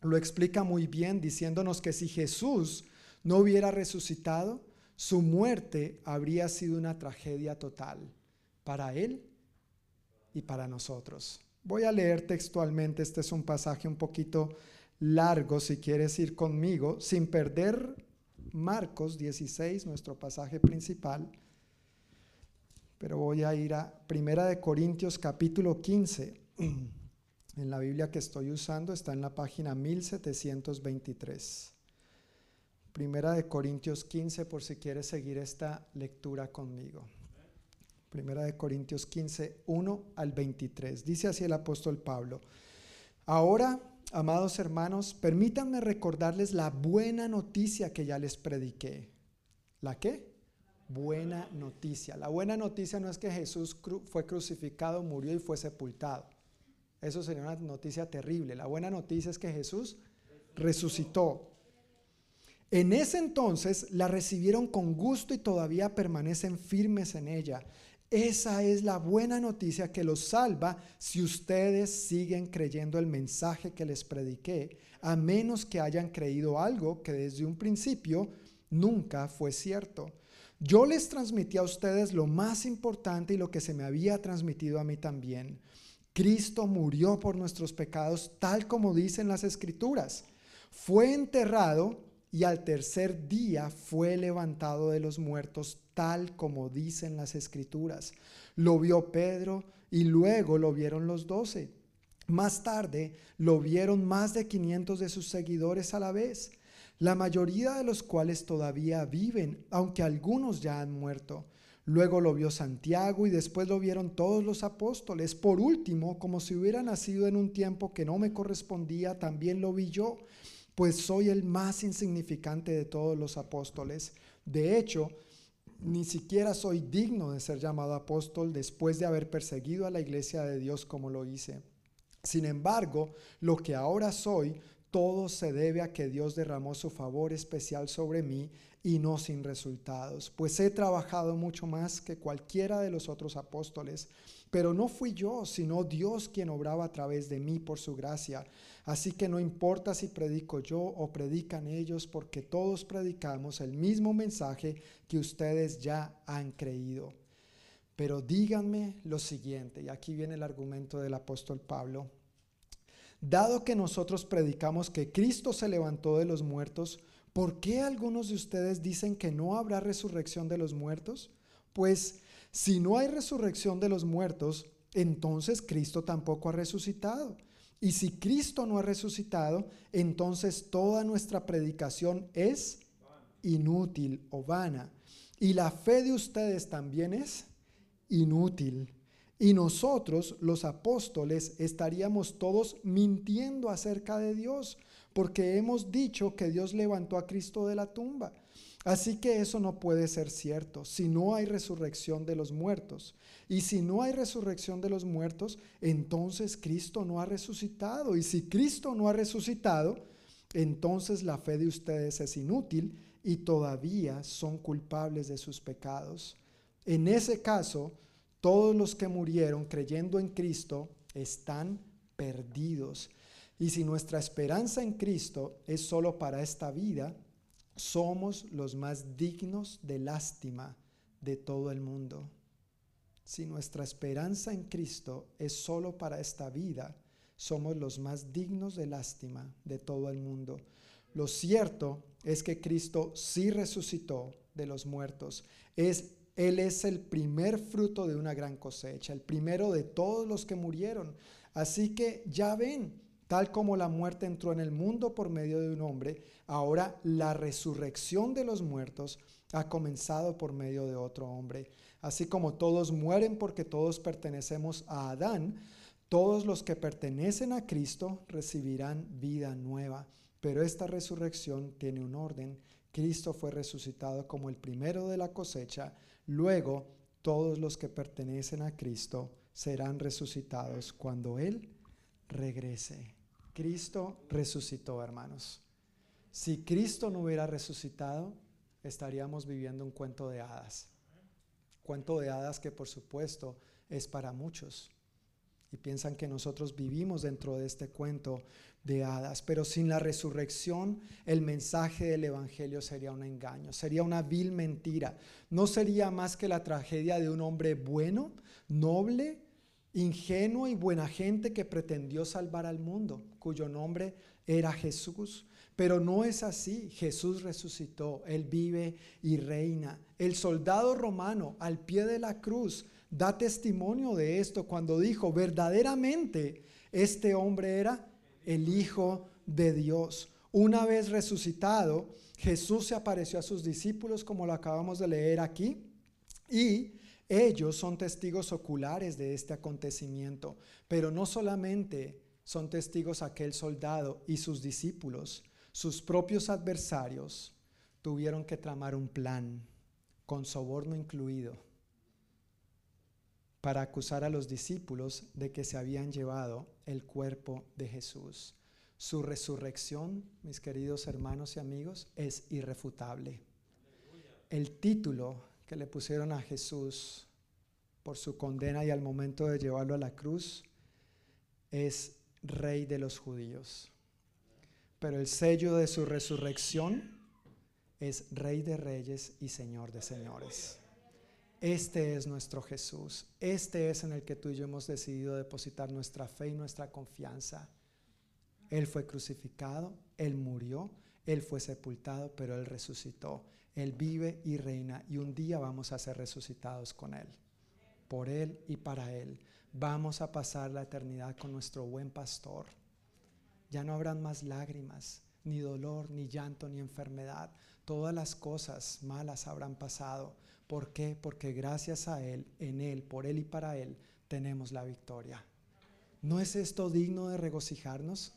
lo explica muy bien diciéndonos que si Jesús no hubiera resucitado, su muerte habría sido una tragedia total para él y para nosotros. Voy a leer textualmente, este es un pasaje un poquito largo, si quieres ir conmigo, sin perder Marcos 16, nuestro pasaje principal, pero voy a ir a Primera de Corintios capítulo 15. En la Biblia que estoy usando está en la página 1723. Primera de Corintios 15, por si quieres seguir esta lectura conmigo. Primera de Corintios 15, 1 al 23. Dice así el apóstol Pablo. Ahora, amados hermanos, permítanme recordarles la buena noticia que ya les prediqué. ¿La qué? Buena noticia. La buena noticia no es que Jesús fue crucificado, murió y fue sepultado. Eso sería una noticia terrible. La buena noticia es que Jesús resucitó en ese entonces la recibieron con gusto y todavía permanecen firmes en ella. Esa es la buena noticia que los salva si ustedes siguen creyendo el mensaje que les prediqué, a menos que hayan creído algo que desde un principio nunca fue cierto. Yo les transmití a ustedes lo más importante y lo que se me había transmitido a mí también. Cristo murió por nuestros pecados tal como dicen las escrituras. Fue enterrado y al tercer día fue levantado de los muertos, tal como dicen las escrituras. Lo vio Pedro y luego lo vieron los doce. Más tarde lo vieron más de 500 de sus seguidores a la vez, la mayoría de los cuales todavía viven, aunque algunos ya han muerto. Luego lo vio Santiago y después lo vieron todos los apóstoles. Por último, como si hubiera nacido en un tiempo que no me correspondía, también lo vi yo pues soy el más insignificante de todos los apóstoles. De hecho, ni siquiera soy digno de ser llamado apóstol después de haber perseguido a la iglesia de Dios como lo hice. Sin embargo, lo que ahora soy, todo se debe a que Dios derramó su favor especial sobre mí y no sin resultados, pues he trabajado mucho más que cualquiera de los otros apóstoles, pero no fui yo, sino Dios quien obraba a través de mí por su gracia. Así que no importa si predico yo o predican ellos, porque todos predicamos el mismo mensaje que ustedes ya han creído. Pero díganme lo siguiente, y aquí viene el argumento del apóstol Pablo. Dado que nosotros predicamos que Cristo se levantó de los muertos, ¿por qué algunos de ustedes dicen que no habrá resurrección de los muertos? Pues si no hay resurrección de los muertos, entonces Cristo tampoco ha resucitado. Y si Cristo no ha resucitado, entonces toda nuestra predicación es inútil o vana. Y la fe de ustedes también es inútil. Y nosotros, los apóstoles, estaríamos todos mintiendo acerca de Dios, porque hemos dicho que Dios levantó a Cristo de la tumba. Así que eso no puede ser cierto si no hay resurrección de los muertos. Y si no hay resurrección de los muertos, entonces Cristo no ha resucitado. Y si Cristo no ha resucitado, entonces la fe de ustedes es inútil y todavía son culpables de sus pecados. En ese caso, todos los que murieron creyendo en Cristo están perdidos. Y si nuestra esperanza en Cristo es solo para esta vida, somos los más dignos de lástima de todo el mundo. Si nuestra esperanza en Cristo es solo para esta vida, somos los más dignos de lástima de todo el mundo. Lo cierto es que Cristo sí resucitó de los muertos. Es, él es el primer fruto de una gran cosecha, el primero de todos los que murieron. Así que ya ven, tal como la muerte entró en el mundo por medio de un hombre, ahora la resurrección de los muertos ha comenzado por medio de otro hombre. Así como todos mueren porque todos pertenecemos a Adán, todos los que pertenecen a Cristo recibirán vida nueva. Pero esta resurrección tiene un orden. Cristo fue resucitado como el primero de la cosecha. Luego, todos los que pertenecen a Cristo serán resucitados cuando Él regrese. Cristo resucitó, hermanos. Si Cristo no hubiera resucitado, estaríamos viviendo un cuento de hadas. Cuento de hadas que por supuesto es para muchos. Y piensan que nosotros vivimos dentro de este cuento de hadas. Pero sin la resurrección, el mensaje del Evangelio sería un engaño, sería una vil mentira. No sería más que la tragedia de un hombre bueno, noble, ingenuo y buena gente que pretendió salvar al mundo, cuyo nombre era Jesús. Pero no es así. Jesús resucitó, Él vive y reina. El soldado romano al pie de la cruz da testimonio de esto cuando dijo, verdaderamente este hombre era el Hijo de Dios. Una vez resucitado, Jesús se apareció a sus discípulos como lo acabamos de leer aquí y ellos son testigos oculares de este acontecimiento, pero no solamente son testigos aquel soldado y sus discípulos, sus propios adversarios tuvieron que tramar un plan, con soborno incluido, para acusar a los discípulos de que se habían llevado el cuerpo de Jesús. Su resurrección, mis queridos hermanos y amigos, es irrefutable. El título que le pusieron a Jesús por su condena y al momento de llevarlo a la cruz es Rey de los judíos. Pero el sello de su resurrección es Rey de reyes y Señor de señores. Este es nuestro Jesús. Este es en el que tú y yo hemos decidido depositar nuestra fe y nuestra confianza. Él fue crucificado, Él murió, Él fue sepultado, pero Él resucitó. Él vive y reina y un día vamos a ser resucitados con Él. Por Él y para Él. Vamos a pasar la eternidad con nuestro buen pastor. Ya no habrán más lágrimas, ni dolor, ni llanto, ni enfermedad. Todas las cosas malas habrán pasado. ¿Por qué? Porque gracias a Él, en Él, por Él y para Él, tenemos la victoria. ¿No es esto digno de regocijarnos?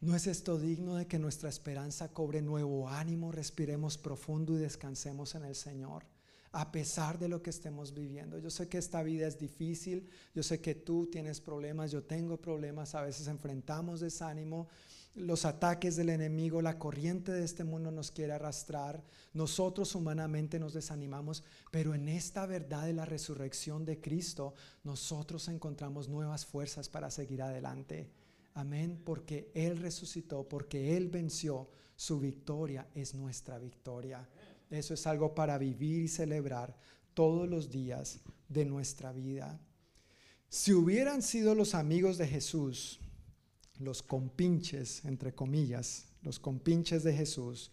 ¿No es esto digno de que nuestra esperanza cobre nuevo ánimo, respiremos profundo y descansemos en el Señor? a pesar de lo que estemos viviendo. Yo sé que esta vida es difícil, yo sé que tú tienes problemas, yo tengo problemas, a veces enfrentamos desánimo, los ataques del enemigo, la corriente de este mundo nos quiere arrastrar, nosotros humanamente nos desanimamos, pero en esta verdad de la resurrección de Cristo, nosotros encontramos nuevas fuerzas para seguir adelante. Amén, porque Él resucitó, porque Él venció, su victoria es nuestra victoria. Eso es algo para vivir y celebrar todos los días de nuestra vida. Si hubieran sido los amigos de Jesús, los compinches, entre comillas, los compinches de Jesús,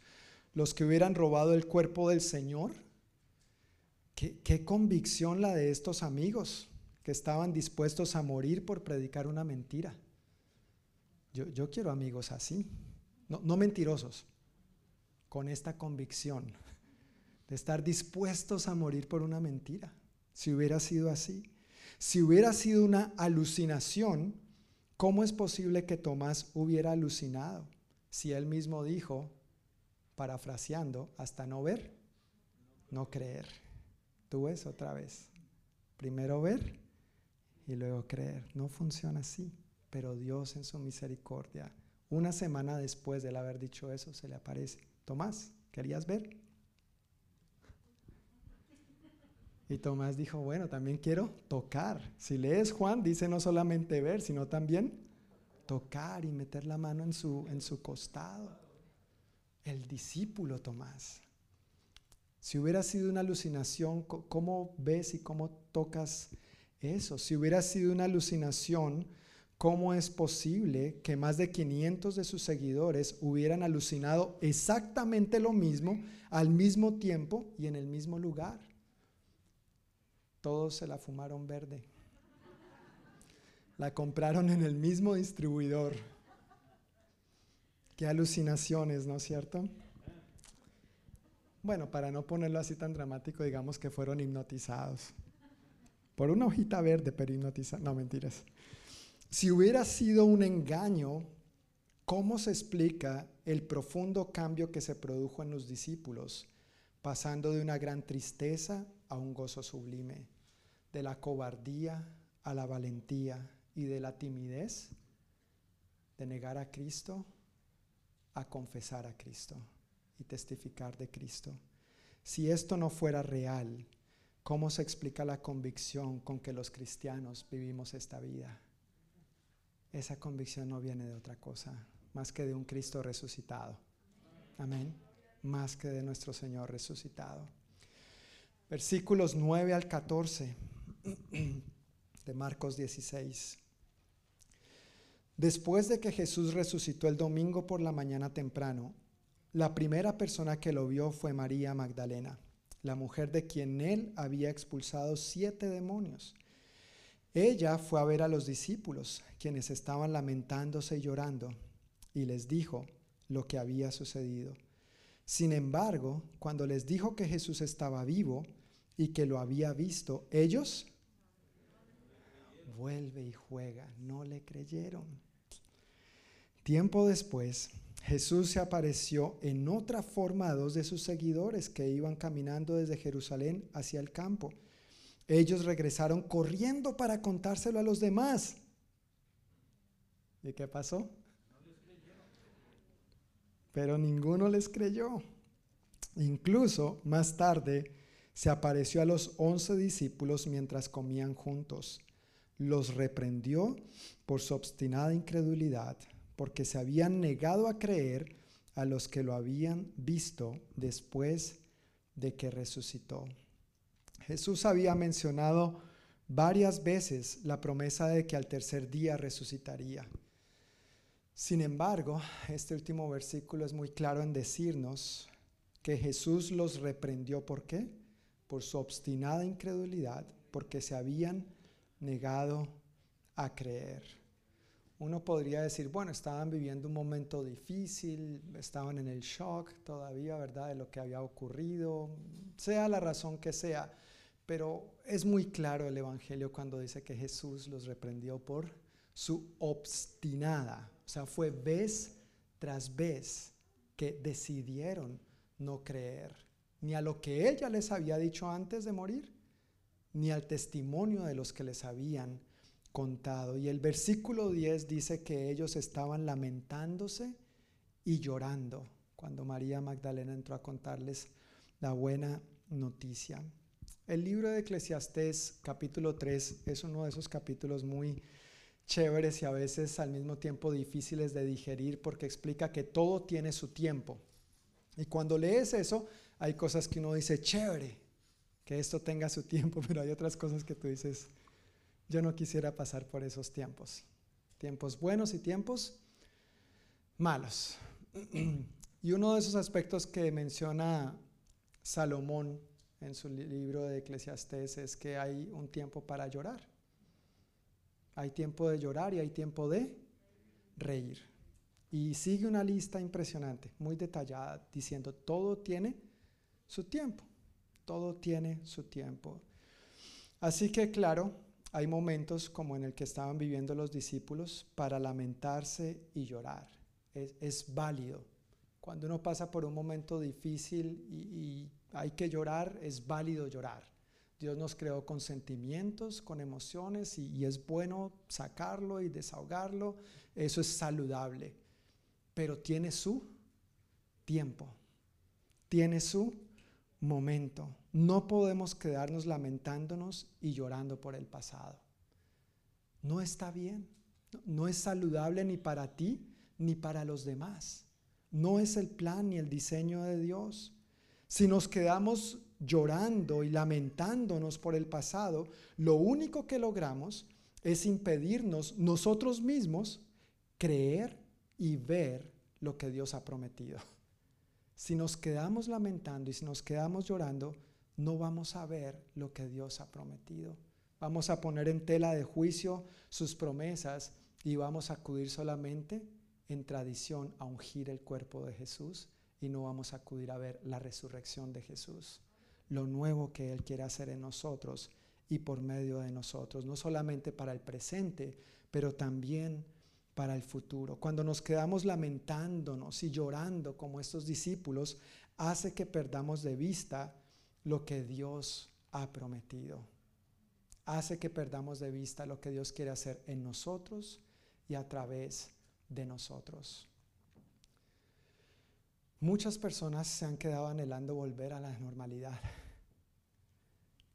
los que hubieran robado el cuerpo del Señor, qué, convicción la de estos amigos que estaban dispuestos a morir por predicar una mentira. Yo, quiero amigos así, no mentirosos, con esta convicción de estar dispuestos a morir por una mentira, si hubiera sido así. Si hubiera sido una alucinación, ¿cómo es posible que Tomás hubiera alucinado? Si él mismo dijo, parafraseando, hasta no ver, no creer. Tú ves otra vez. Primero ver y luego creer. No funciona así, pero Dios en su misericordia, una semana después de haber dicho eso, se le aparece. Tomás, ¿querías ver? Y Tomás dijo, bueno, también quiero tocar. Si lees Juan, dice no solamente ver, sino también tocar y meter la mano en su, en su costado. El discípulo Tomás. Si hubiera sido una alucinación, ¿cómo ves y cómo tocas eso? Si hubiera sido una alucinación, ¿cómo es posible que más de 500 de sus seguidores hubieran alucinado exactamente lo mismo al mismo tiempo y en el mismo lugar? Todos se la fumaron verde. La compraron en el mismo distribuidor. Qué alucinaciones, ¿no es cierto? Bueno, para no ponerlo así tan dramático, digamos que fueron hipnotizados. Por una hojita verde, pero hipnotizados. No, mentiras. Si hubiera sido un engaño, ¿cómo se explica el profundo cambio que se produjo en los discípulos, pasando de una gran tristeza a un gozo sublime, de la cobardía a la valentía y de la timidez de negar a Cristo a confesar a Cristo y testificar de Cristo. Si esto no fuera real, ¿cómo se explica la convicción con que los cristianos vivimos esta vida? Esa convicción no viene de otra cosa más que de un Cristo resucitado. Amén. Más que de nuestro Señor resucitado. Versículos 9 al 14 de Marcos 16. Después de que Jesús resucitó el domingo por la mañana temprano, la primera persona que lo vio fue María Magdalena, la mujer de quien él había expulsado siete demonios. Ella fue a ver a los discípulos, quienes estaban lamentándose y llorando, y les dijo lo que había sucedido. Sin embargo, cuando les dijo que Jesús estaba vivo y que lo había visto, ellos vuelve y juega, no le creyeron. Tiempo después, Jesús se apareció en otra forma a dos de sus seguidores que iban caminando desde Jerusalén hacia el campo. Ellos regresaron corriendo para contárselo a los demás. ¿Y qué pasó? Pero ninguno les creyó. Incluso más tarde se apareció a los once discípulos mientras comían juntos. Los reprendió por su obstinada incredulidad, porque se habían negado a creer a los que lo habían visto después de que resucitó. Jesús había mencionado varias veces la promesa de que al tercer día resucitaría. Sin embargo, este último versículo es muy claro en decirnos que Jesús los reprendió. ¿Por qué? Por su obstinada incredulidad, porque se habían negado a creer. Uno podría decir, bueno, estaban viviendo un momento difícil, estaban en el shock todavía, ¿verdad?, de lo que había ocurrido, sea la razón que sea, pero es muy claro el Evangelio cuando dice que Jesús los reprendió por su obstinada o sea, fue vez tras vez que decidieron no creer ni a lo que él ya les había dicho antes de morir, ni al testimonio de los que les habían contado. Y el versículo 10 dice que ellos estaban lamentándose y llorando cuando María Magdalena entró a contarles la buena noticia. El libro de Eclesiastés capítulo 3 es uno de esos capítulos muy chéveres y a veces al mismo tiempo difíciles de digerir porque explica que todo tiene su tiempo. Y cuando lees eso, hay cosas que uno dice, chévere, que esto tenga su tiempo, pero hay otras cosas que tú dices, yo no quisiera pasar por esos tiempos. Tiempos buenos y tiempos malos. Y uno de esos aspectos que menciona Salomón en su libro de Eclesiastés es que hay un tiempo para llorar. Hay tiempo de llorar y hay tiempo de reír. Y sigue una lista impresionante, muy detallada, diciendo, todo tiene su tiempo, todo tiene su tiempo. Así que claro, hay momentos como en el que estaban viviendo los discípulos para lamentarse y llorar. Es, válido. Cuando uno pasa por un momento difícil y hay que llorar, es válido llorar. Dios nos creó con sentimientos, con emociones y, es bueno sacarlo y desahogarlo. Eso es saludable. Pero tiene su tiempo, tiene su momento. No podemos quedarnos lamentándonos y llorando por el pasado. No está bien. No es saludable ni para ti ni para los demás. No es el plan ni el diseño de Dios. Si nos quedamos llorando y lamentándonos por el pasado, lo único que logramos es impedirnos nosotros mismos creer y ver lo que Dios ha prometido. Si nos quedamos lamentando y si nos quedamos llorando, no vamos a ver lo que Dios ha prometido. Vamos a poner en tela de juicio sus promesas y vamos a acudir solamente en tradición a ungir el cuerpo de Jesús y no vamos a acudir a ver la resurrección de Jesús, lo nuevo que Él quiere hacer en nosotros y por medio de nosotros, no solamente para el presente, pero también para el futuro. Cuando nos quedamos lamentándonos y llorando como estos discípulos, hace que perdamos de vista lo que Dios ha prometido. Hace que perdamos de vista lo que Dios quiere hacer en nosotros y a través de nosotros. Muchas personas se han quedado anhelando volver a la normalidad.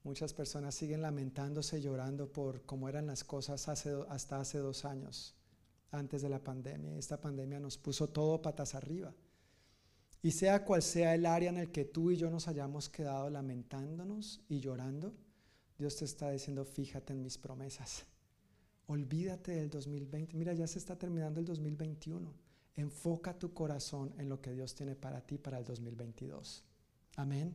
Muchas personas siguen lamentándose y llorando por cómo eran las cosas hasta hace dos años, antes de la pandemia. Esta pandemia nos puso todo patas arriba. Y sea cual sea el área en el que tú y yo nos hayamos quedado lamentándonos y llorando, Dios te está diciendo, fíjate en mis promesas. Olvídate del 2020. Mira, ya se está terminando el 2021. Enfoca tu corazón en lo que Dios tiene para ti para el 2022. Amén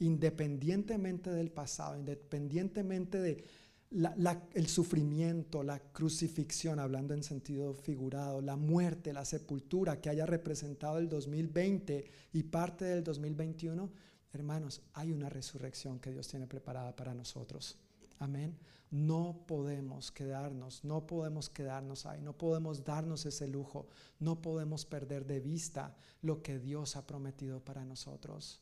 independientemente del pasado, independientemente de el sufrimiento, la crucifixión, hablando en sentido figurado, la muerte, la sepultura que haya representado el 2020 y parte del 2021, hermanos, hay una resurrección que Dios tiene preparada para nosotros. Amén. No podemos quedarnos, no podemos quedarnos ahí, no podemos darnos ese lujo, no podemos perder de vista lo que Dios ha prometido para nosotros.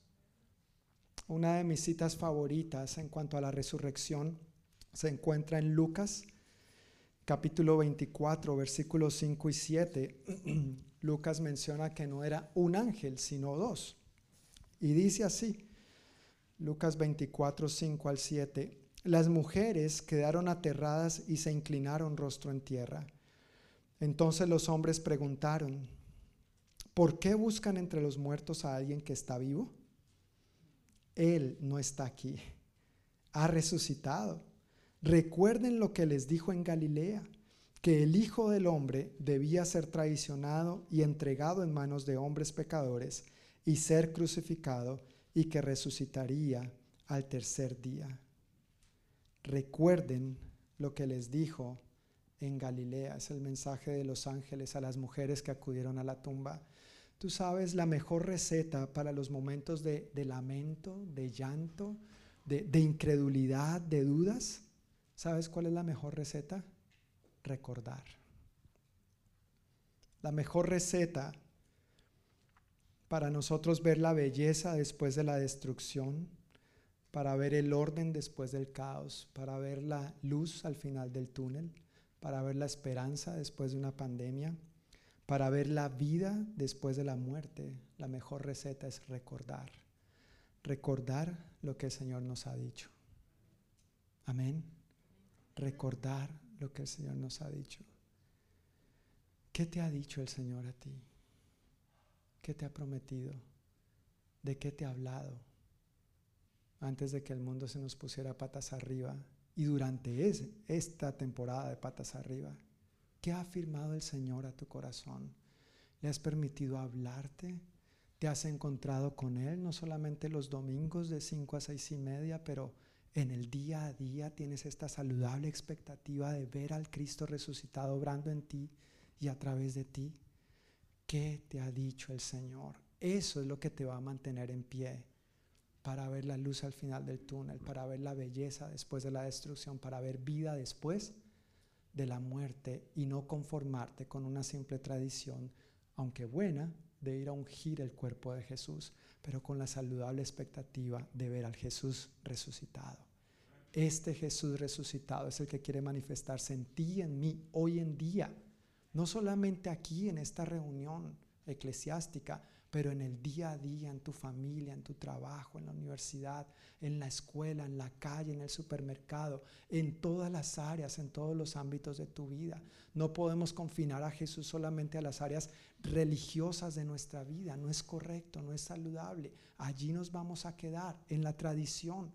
Una de mis citas favoritas en cuanto a la resurrección se encuentra en Lucas capítulo 24, versículos 5 y 7. Lucas menciona que no era un ángel, sino dos. Y dice así, Lucas 24, 5 al 7, las mujeres quedaron aterradas y se inclinaron rostro en tierra. Entonces los hombres preguntaron, ¿por qué buscan entre los muertos a alguien que está vivo? Él no está aquí. Ha resucitado. Recuerden lo que les dijo en Galilea, que el Hijo del Hombre debía ser traicionado y entregado en manos de hombres pecadores y ser crucificado y que resucitaría al tercer día. Recuerden lo que les dijo en Galilea. Es el mensaje de los ángeles a las mujeres que acudieron a la tumba. Tú sabes la mejor receta para los momentos de, lamento, de llanto, de, incredulidad, de dudas. ¿Sabes cuál es la mejor receta? Recordar. La mejor receta para nosotros ver la belleza después de la destrucción, para ver el orden después del caos, para ver la luz al final del túnel, para ver la esperanza después de una pandemia para ver la vida después de la muerte, la mejor receta es recordar. Recordar lo que el Señor nos ha dicho. Amén. Recordar lo que el Señor nos ha dicho. ¿Qué te ha dicho el Señor a ti? ¿Qué te ha prometido? ¿De qué te ha hablado? Antes de que el mundo se nos pusiera patas arriba y durante esta temporada de patas arriba. ¿Qué ha afirmado el Señor a tu corazón? ¿Le has permitido hablarte? ¿Te has encontrado con Él no solamente los domingos de 5 a 6 y media, pero en el día a día tienes esta saludable expectativa de ver al Cristo resucitado obrando en ti y a través de ti? ¿Qué te ha dicho el Señor? Eso es lo que te va a mantener en pie para ver la luz al final del túnel, para ver la belleza después de la destrucción, para ver vida después de la muerte y no conformarte con una simple tradición, aunque buena, de ir a ungir el cuerpo de Jesús, pero con la saludable expectativa de ver al Jesús resucitado. Este Jesús resucitado es el que quiere manifestarse en ti en mí hoy en día, no solamente aquí en esta reunión eclesiástica, pero en el día a día, en tu familia, en tu trabajo, en la universidad, en la escuela, en la calle, en el supermercado, en todas las áreas, en todos los ámbitos de tu vida. No podemos confinar a Jesús solamente a las áreas religiosas de nuestra vida. No es correcto, no es saludable. Allí nos vamos a quedar, en la tradición.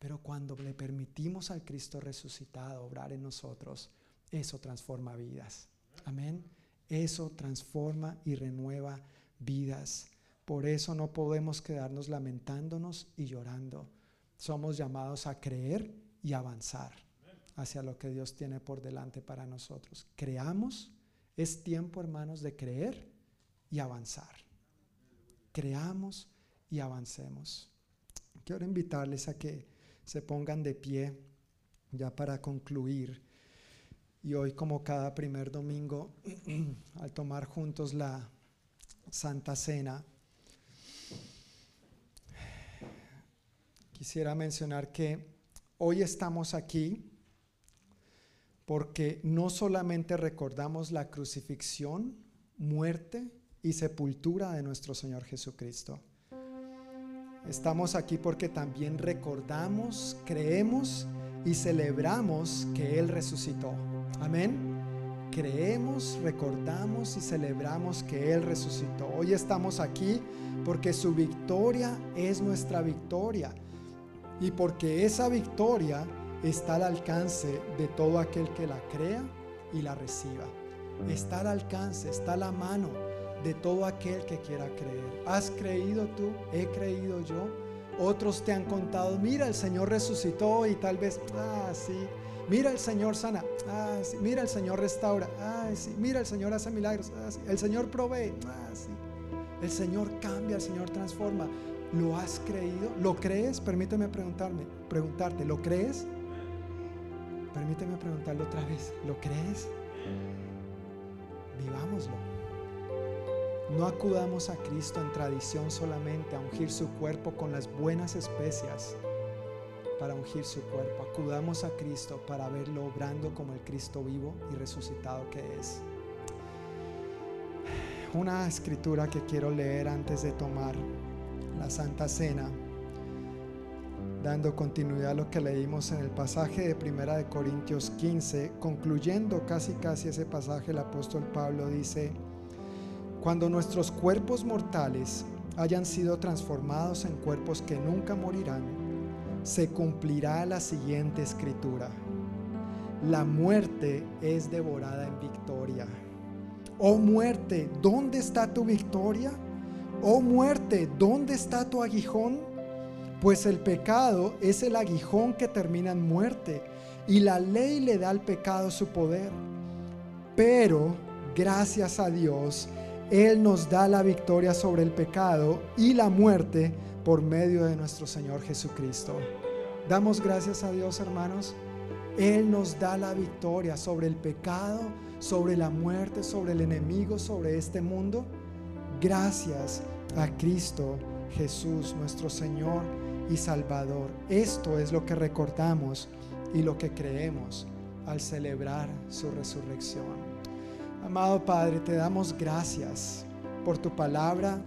Pero cuando le permitimos al Cristo resucitado obrar en nosotros, eso transforma vidas. Amén. Eso transforma y renueva vidas. Por eso no podemos quedarnos lamentándonos y llorando. Somos llamados a creer y avanzar. hacia lo que Dios tiene por delante para nosotros. Creamos, es tiempo hermanos de creer y avanzar. Creamos y avancemos. Quiero invitarles a que se pongan de pie ya para concluir. Y hoy como cada primer domingo, al tomar juntos la Santa Cena, quisiera mencionar que hoy estamos aquí porque no solamente recordamos la crucifixión, muerte y sepultura de nuestro Señor Jesucristo. Estamos aquí porque también recordamos, creemos y celebramos que Él resucitó. Amén. Creemos, recordamos y celebramos que Él resucitó. Hoy estamos aquí porque su victoria es nuestra victoria y porque esa victoria está al alcance de todo aquel que la crea y la reciba. Está al alcance, está a la mano de todo aquel que quiera creer. ¿Has creído tú? ¿He creído yo? Otros te han contado, mira, el Señor resucitó y tal vez, ah, sí. Mira, el Señor sana, ah, sí. Mira, el Señor restaura, ah, sí. Mira, el Señor hace milagros, ah, sí. El Señor provee, ah, sí. El Señor cambia, el Señor transforma. ¿Lo has creído? ¿Lo crees? Permíteme preguntarme, preguntarte, ¿lo crees? Permíteme preguntarlo otra vez. ¿Lo crees? Vivámoslo. No acudamos a Cristo en tradición solamente a ungir su cuerpo con las buenas especias para ungir su cuerpo. Acudamos a Cristo para verlo obrando como el Cristo vivo y resucitado que es. Una escritura que quiero leer antes de tomar la Santa Cena dando continuidad a lo que leímos en el pasaje de Primera de Corintios 15, concluyendo casi casi ese pasaje, el apóstol Pablo dice, cuando nuestros cuerpos mortales hayan sido transformados en cuerpos que nunca morirán, se cumplirá la siguiente escritura. La muerte es devorada en victoria. Oh muerte, ¿dónde está tu victoria? Oh muerte, ¿dónde está tu aguijón? pues el pecado es el aguijón que termina en muerte y la ley le da al pecado su poder. Pero, gracias a Dios, Él nos da la victoria sobre el pecado y la muerte por medio de nuestro Señor Jesucristo. Damos gracias a Dios, hermanos. Él nos da la victoria sobre el pecado, sobre la muerte, sobre el enemigo, sobre este mundo. Gracias a Cristo Jesús, nuestro Señor y Salvador. Esto es lo que recordamos y lo que creemos al celebrar su resurrección. Amado Padre, te damos gracias por tu palabra.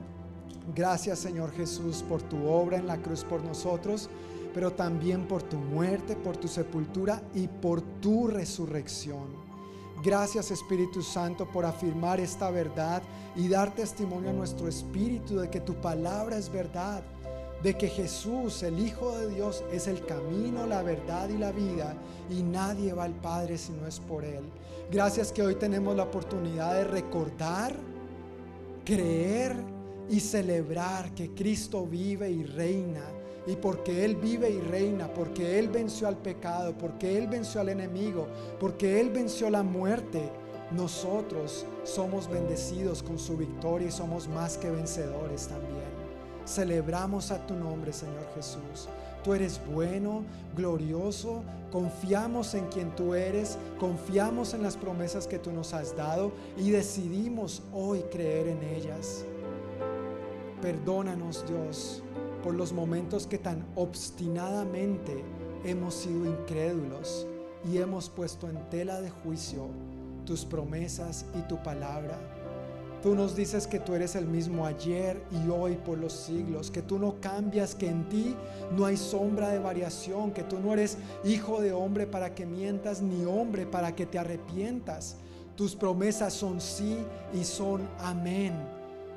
Gracias Señor Jesús por tu obra en la cruz por nosotros, pero también por tu muerte, por tu sepultura y por tu resurrección. Gracias Espíritu Santo por afirmar esta verdad y dar testimonio a nuestro espíritu de que tu palabra es verdad de que Jesús, el Hijo de Dios, es el camino, la verdad y la vida, y nadie va al Padre si no es por Él. Gracias que hoy tenemos la oportunidad de recordar, creer y celebrar que Cristo vive y reina. Y porque Él vive y reina, porque Él venció al pecado, porque Él venció al enemigo, porque Él venció la muerte, nosotros somos bendecidos con su victoria y somos más que vencedores también. Celebramos a tu nombre, Señor Jesús. Tú eres bueno, glorioso, confiamos en quien tú eres, confiamos en las promesas que tú nos has dado y decidimos hoy creer en ellas. Perdónanos, Dios, por los momentos que tan obstinadamente hemos sido incrédulos y hemos puesto en tela de juicio tus promesas y tu palabra. Tú nos dices que tú eres el mismo ayer y hoy por los siglos, que tú no cambias, que en ti no hay sombra de variación, que tú no eres hijo de hombre para que mientas, ni hombre para que te arrepientas. Tus promesas son sí y son amén.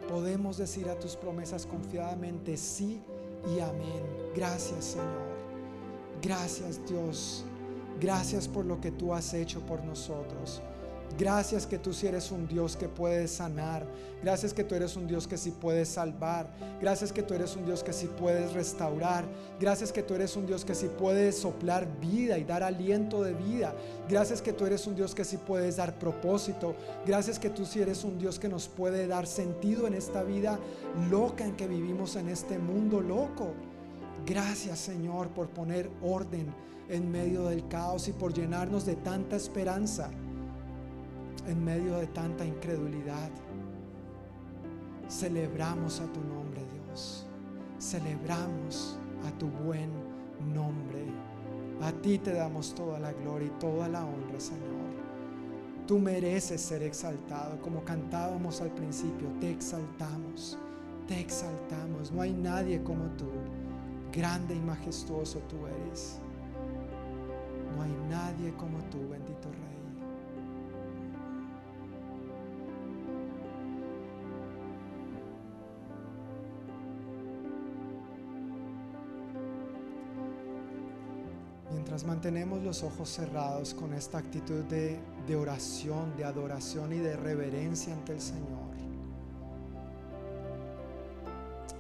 Podemos decir a tus promesas confiadamente sí y amén. Gracias Señor. Gracias Dios. Gracias por lo que tú has hecho por nosotros. Gracias que tú sí eres un Dios que puede sanar. Gracias que tú eres un Dios que sí puedes salvar. Gracias que tú eres un Dios que sí puedes restaurar. Gracias que tú eres un Dios que sí puedes soplar vida y dar aliento de vida. Gracias que tú eres un Dios que sí puedes dar propósito. Gracias que tú sí eres un Dios que nos puede dar sentido en esta vida loca en que vivimos en este mundo loco. Gracias Señor por poner orden en medio del caos y por llenarnos de tanta esperanza en medio de tanta incredulidad. Celebramos a tu nombre, Dios. Celebramos a tu buen nombre. A ti te damos toda la gloria y toda la honra, Señor. Tú mereces ser exaltado, como cantábamos al principio. Te exaltamos, te exaltamos. No hay nadie como tú. Grande y majestuoso tú eres. No hay nadie como tú, bendito Mientras mantenemos los ojos cerrados con esta actitud de, de, oración, de adoración y de reverencia ante el Señor.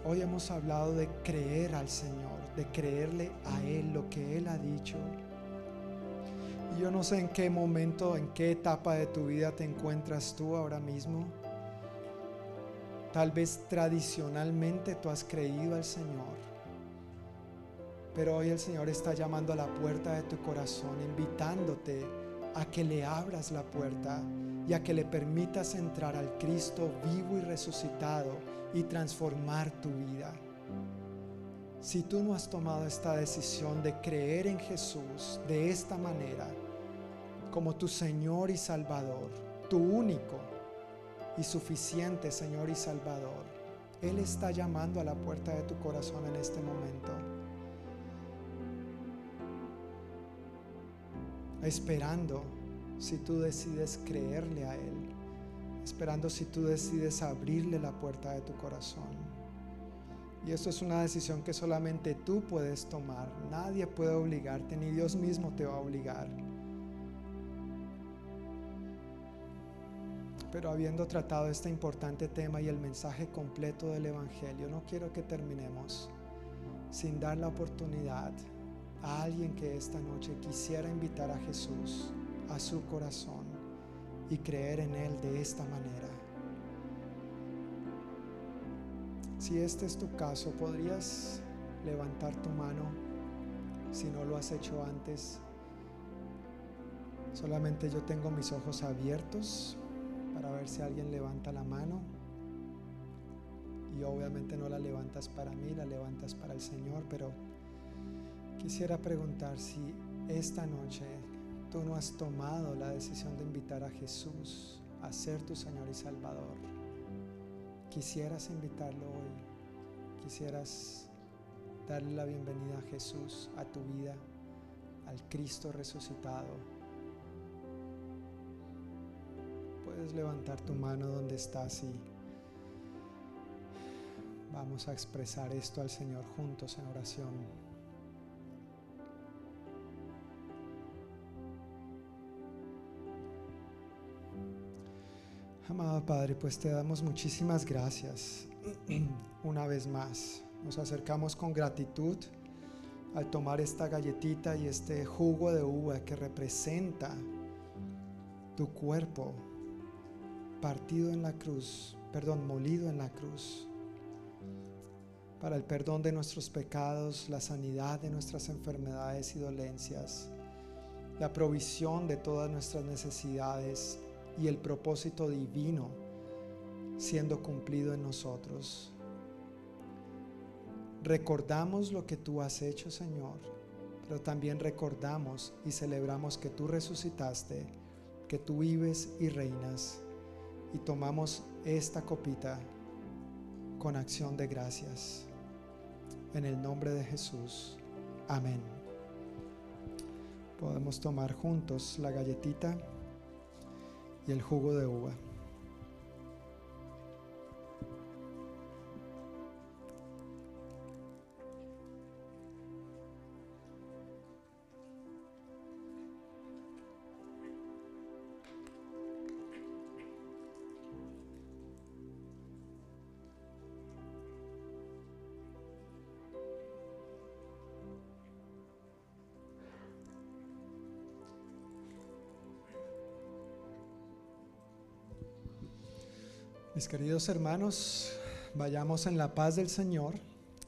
Hoy hemos hablado de creer al Señor, de creerle a Él lo que Él ha dicho. Y yo no sé en qué momento, en qué etapa de tu vida te encuentras tú ahora mismo. Tal vez tradicionalmente tú has creído al Señor. Pero hoy el Señor está llamando a la puerta de tu corazón, invitándote a que le abras la puerta y a que le permitas entrar al Cristo vivo y resucitado y transformar tu vida. Si tú no has tomado esta decisión de creer en Jesús de esta manera, como tu Señor y Salvador, tu único y suficiente Señor y Salvador, Él está llamando a la puerta de tu corazón en este momento. Esperando si tú decides creerle a Él, esperando si tú decides abrirle la puerta de tu corazón. Y esto es una decisión que solamente tú puedes tomar. Nadie puede obligarte, ni Dios mismo te va a obligar. Pero habiendo tratado este importante tema y el mensaje completo del Evangelio, no quiero que terminemos sin dar la oportunidad a alguien que esta noche quisiera invitar a Jesús a su corazón y creer en Él de esta manera. Si este es tu caso, podrías levantar tu mano si no lo has hecho antes. Solamente yo tengo mis ojos abiertos para ver si alguien levanta la mano. Y obviamente no la levantas para mí, la levantas para el Señor, pero quisiera preguntar si esta noche tú no has tomado la decisión de invitar a Jesús a ser tu Señor y Salvador. Quisieras invitarlo hoy, quisieras darle la bienvenida a Jesús, a tu vida, al Cristo resucitado. Puedes levantar tu mano donde estás y vamos a expresar esto al Señor juntos en oración. Amado Padre, pues te damos muchísimas gracias una vez más. Nos acercamos con gratitud al tomar esta galletita y este jugo de uva que representa tu cuerpo partido en la cruz, perdón, molido en la cruz, para el perdón de nuestros pecados, la sanidad de nuestras enfermedades y dolencias, la provisión de todas nuestras necesidades y el propósito divino siendo cumplido en nosotros. Recordamos lo que tú has hecho, Señor, pero también recordamos y celebramos que tú resucitaste, que tú vives y reinas, y tomamos esta copita con acción de gracias. En el nombre de Jesús. Amén. Podemos tomar juntos la galletita y el jugo de uva. Mis queridos hermanos, vayamos en la paz del Señor,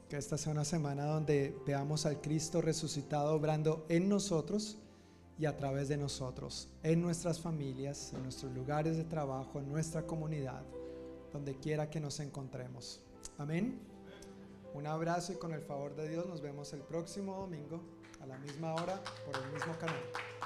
que esta sea una semana donde veamos al Cristo resucitado obrando en nosotros y a través de nosotros, en nuestras familias, en nuestros lugares de trabajo, en nuestra comunidad, donde quiera que nos encontremos. Amén. Un abrazo y con el favor de Dios nos vemos el próximo domingo a la misma hora por el mismo canal.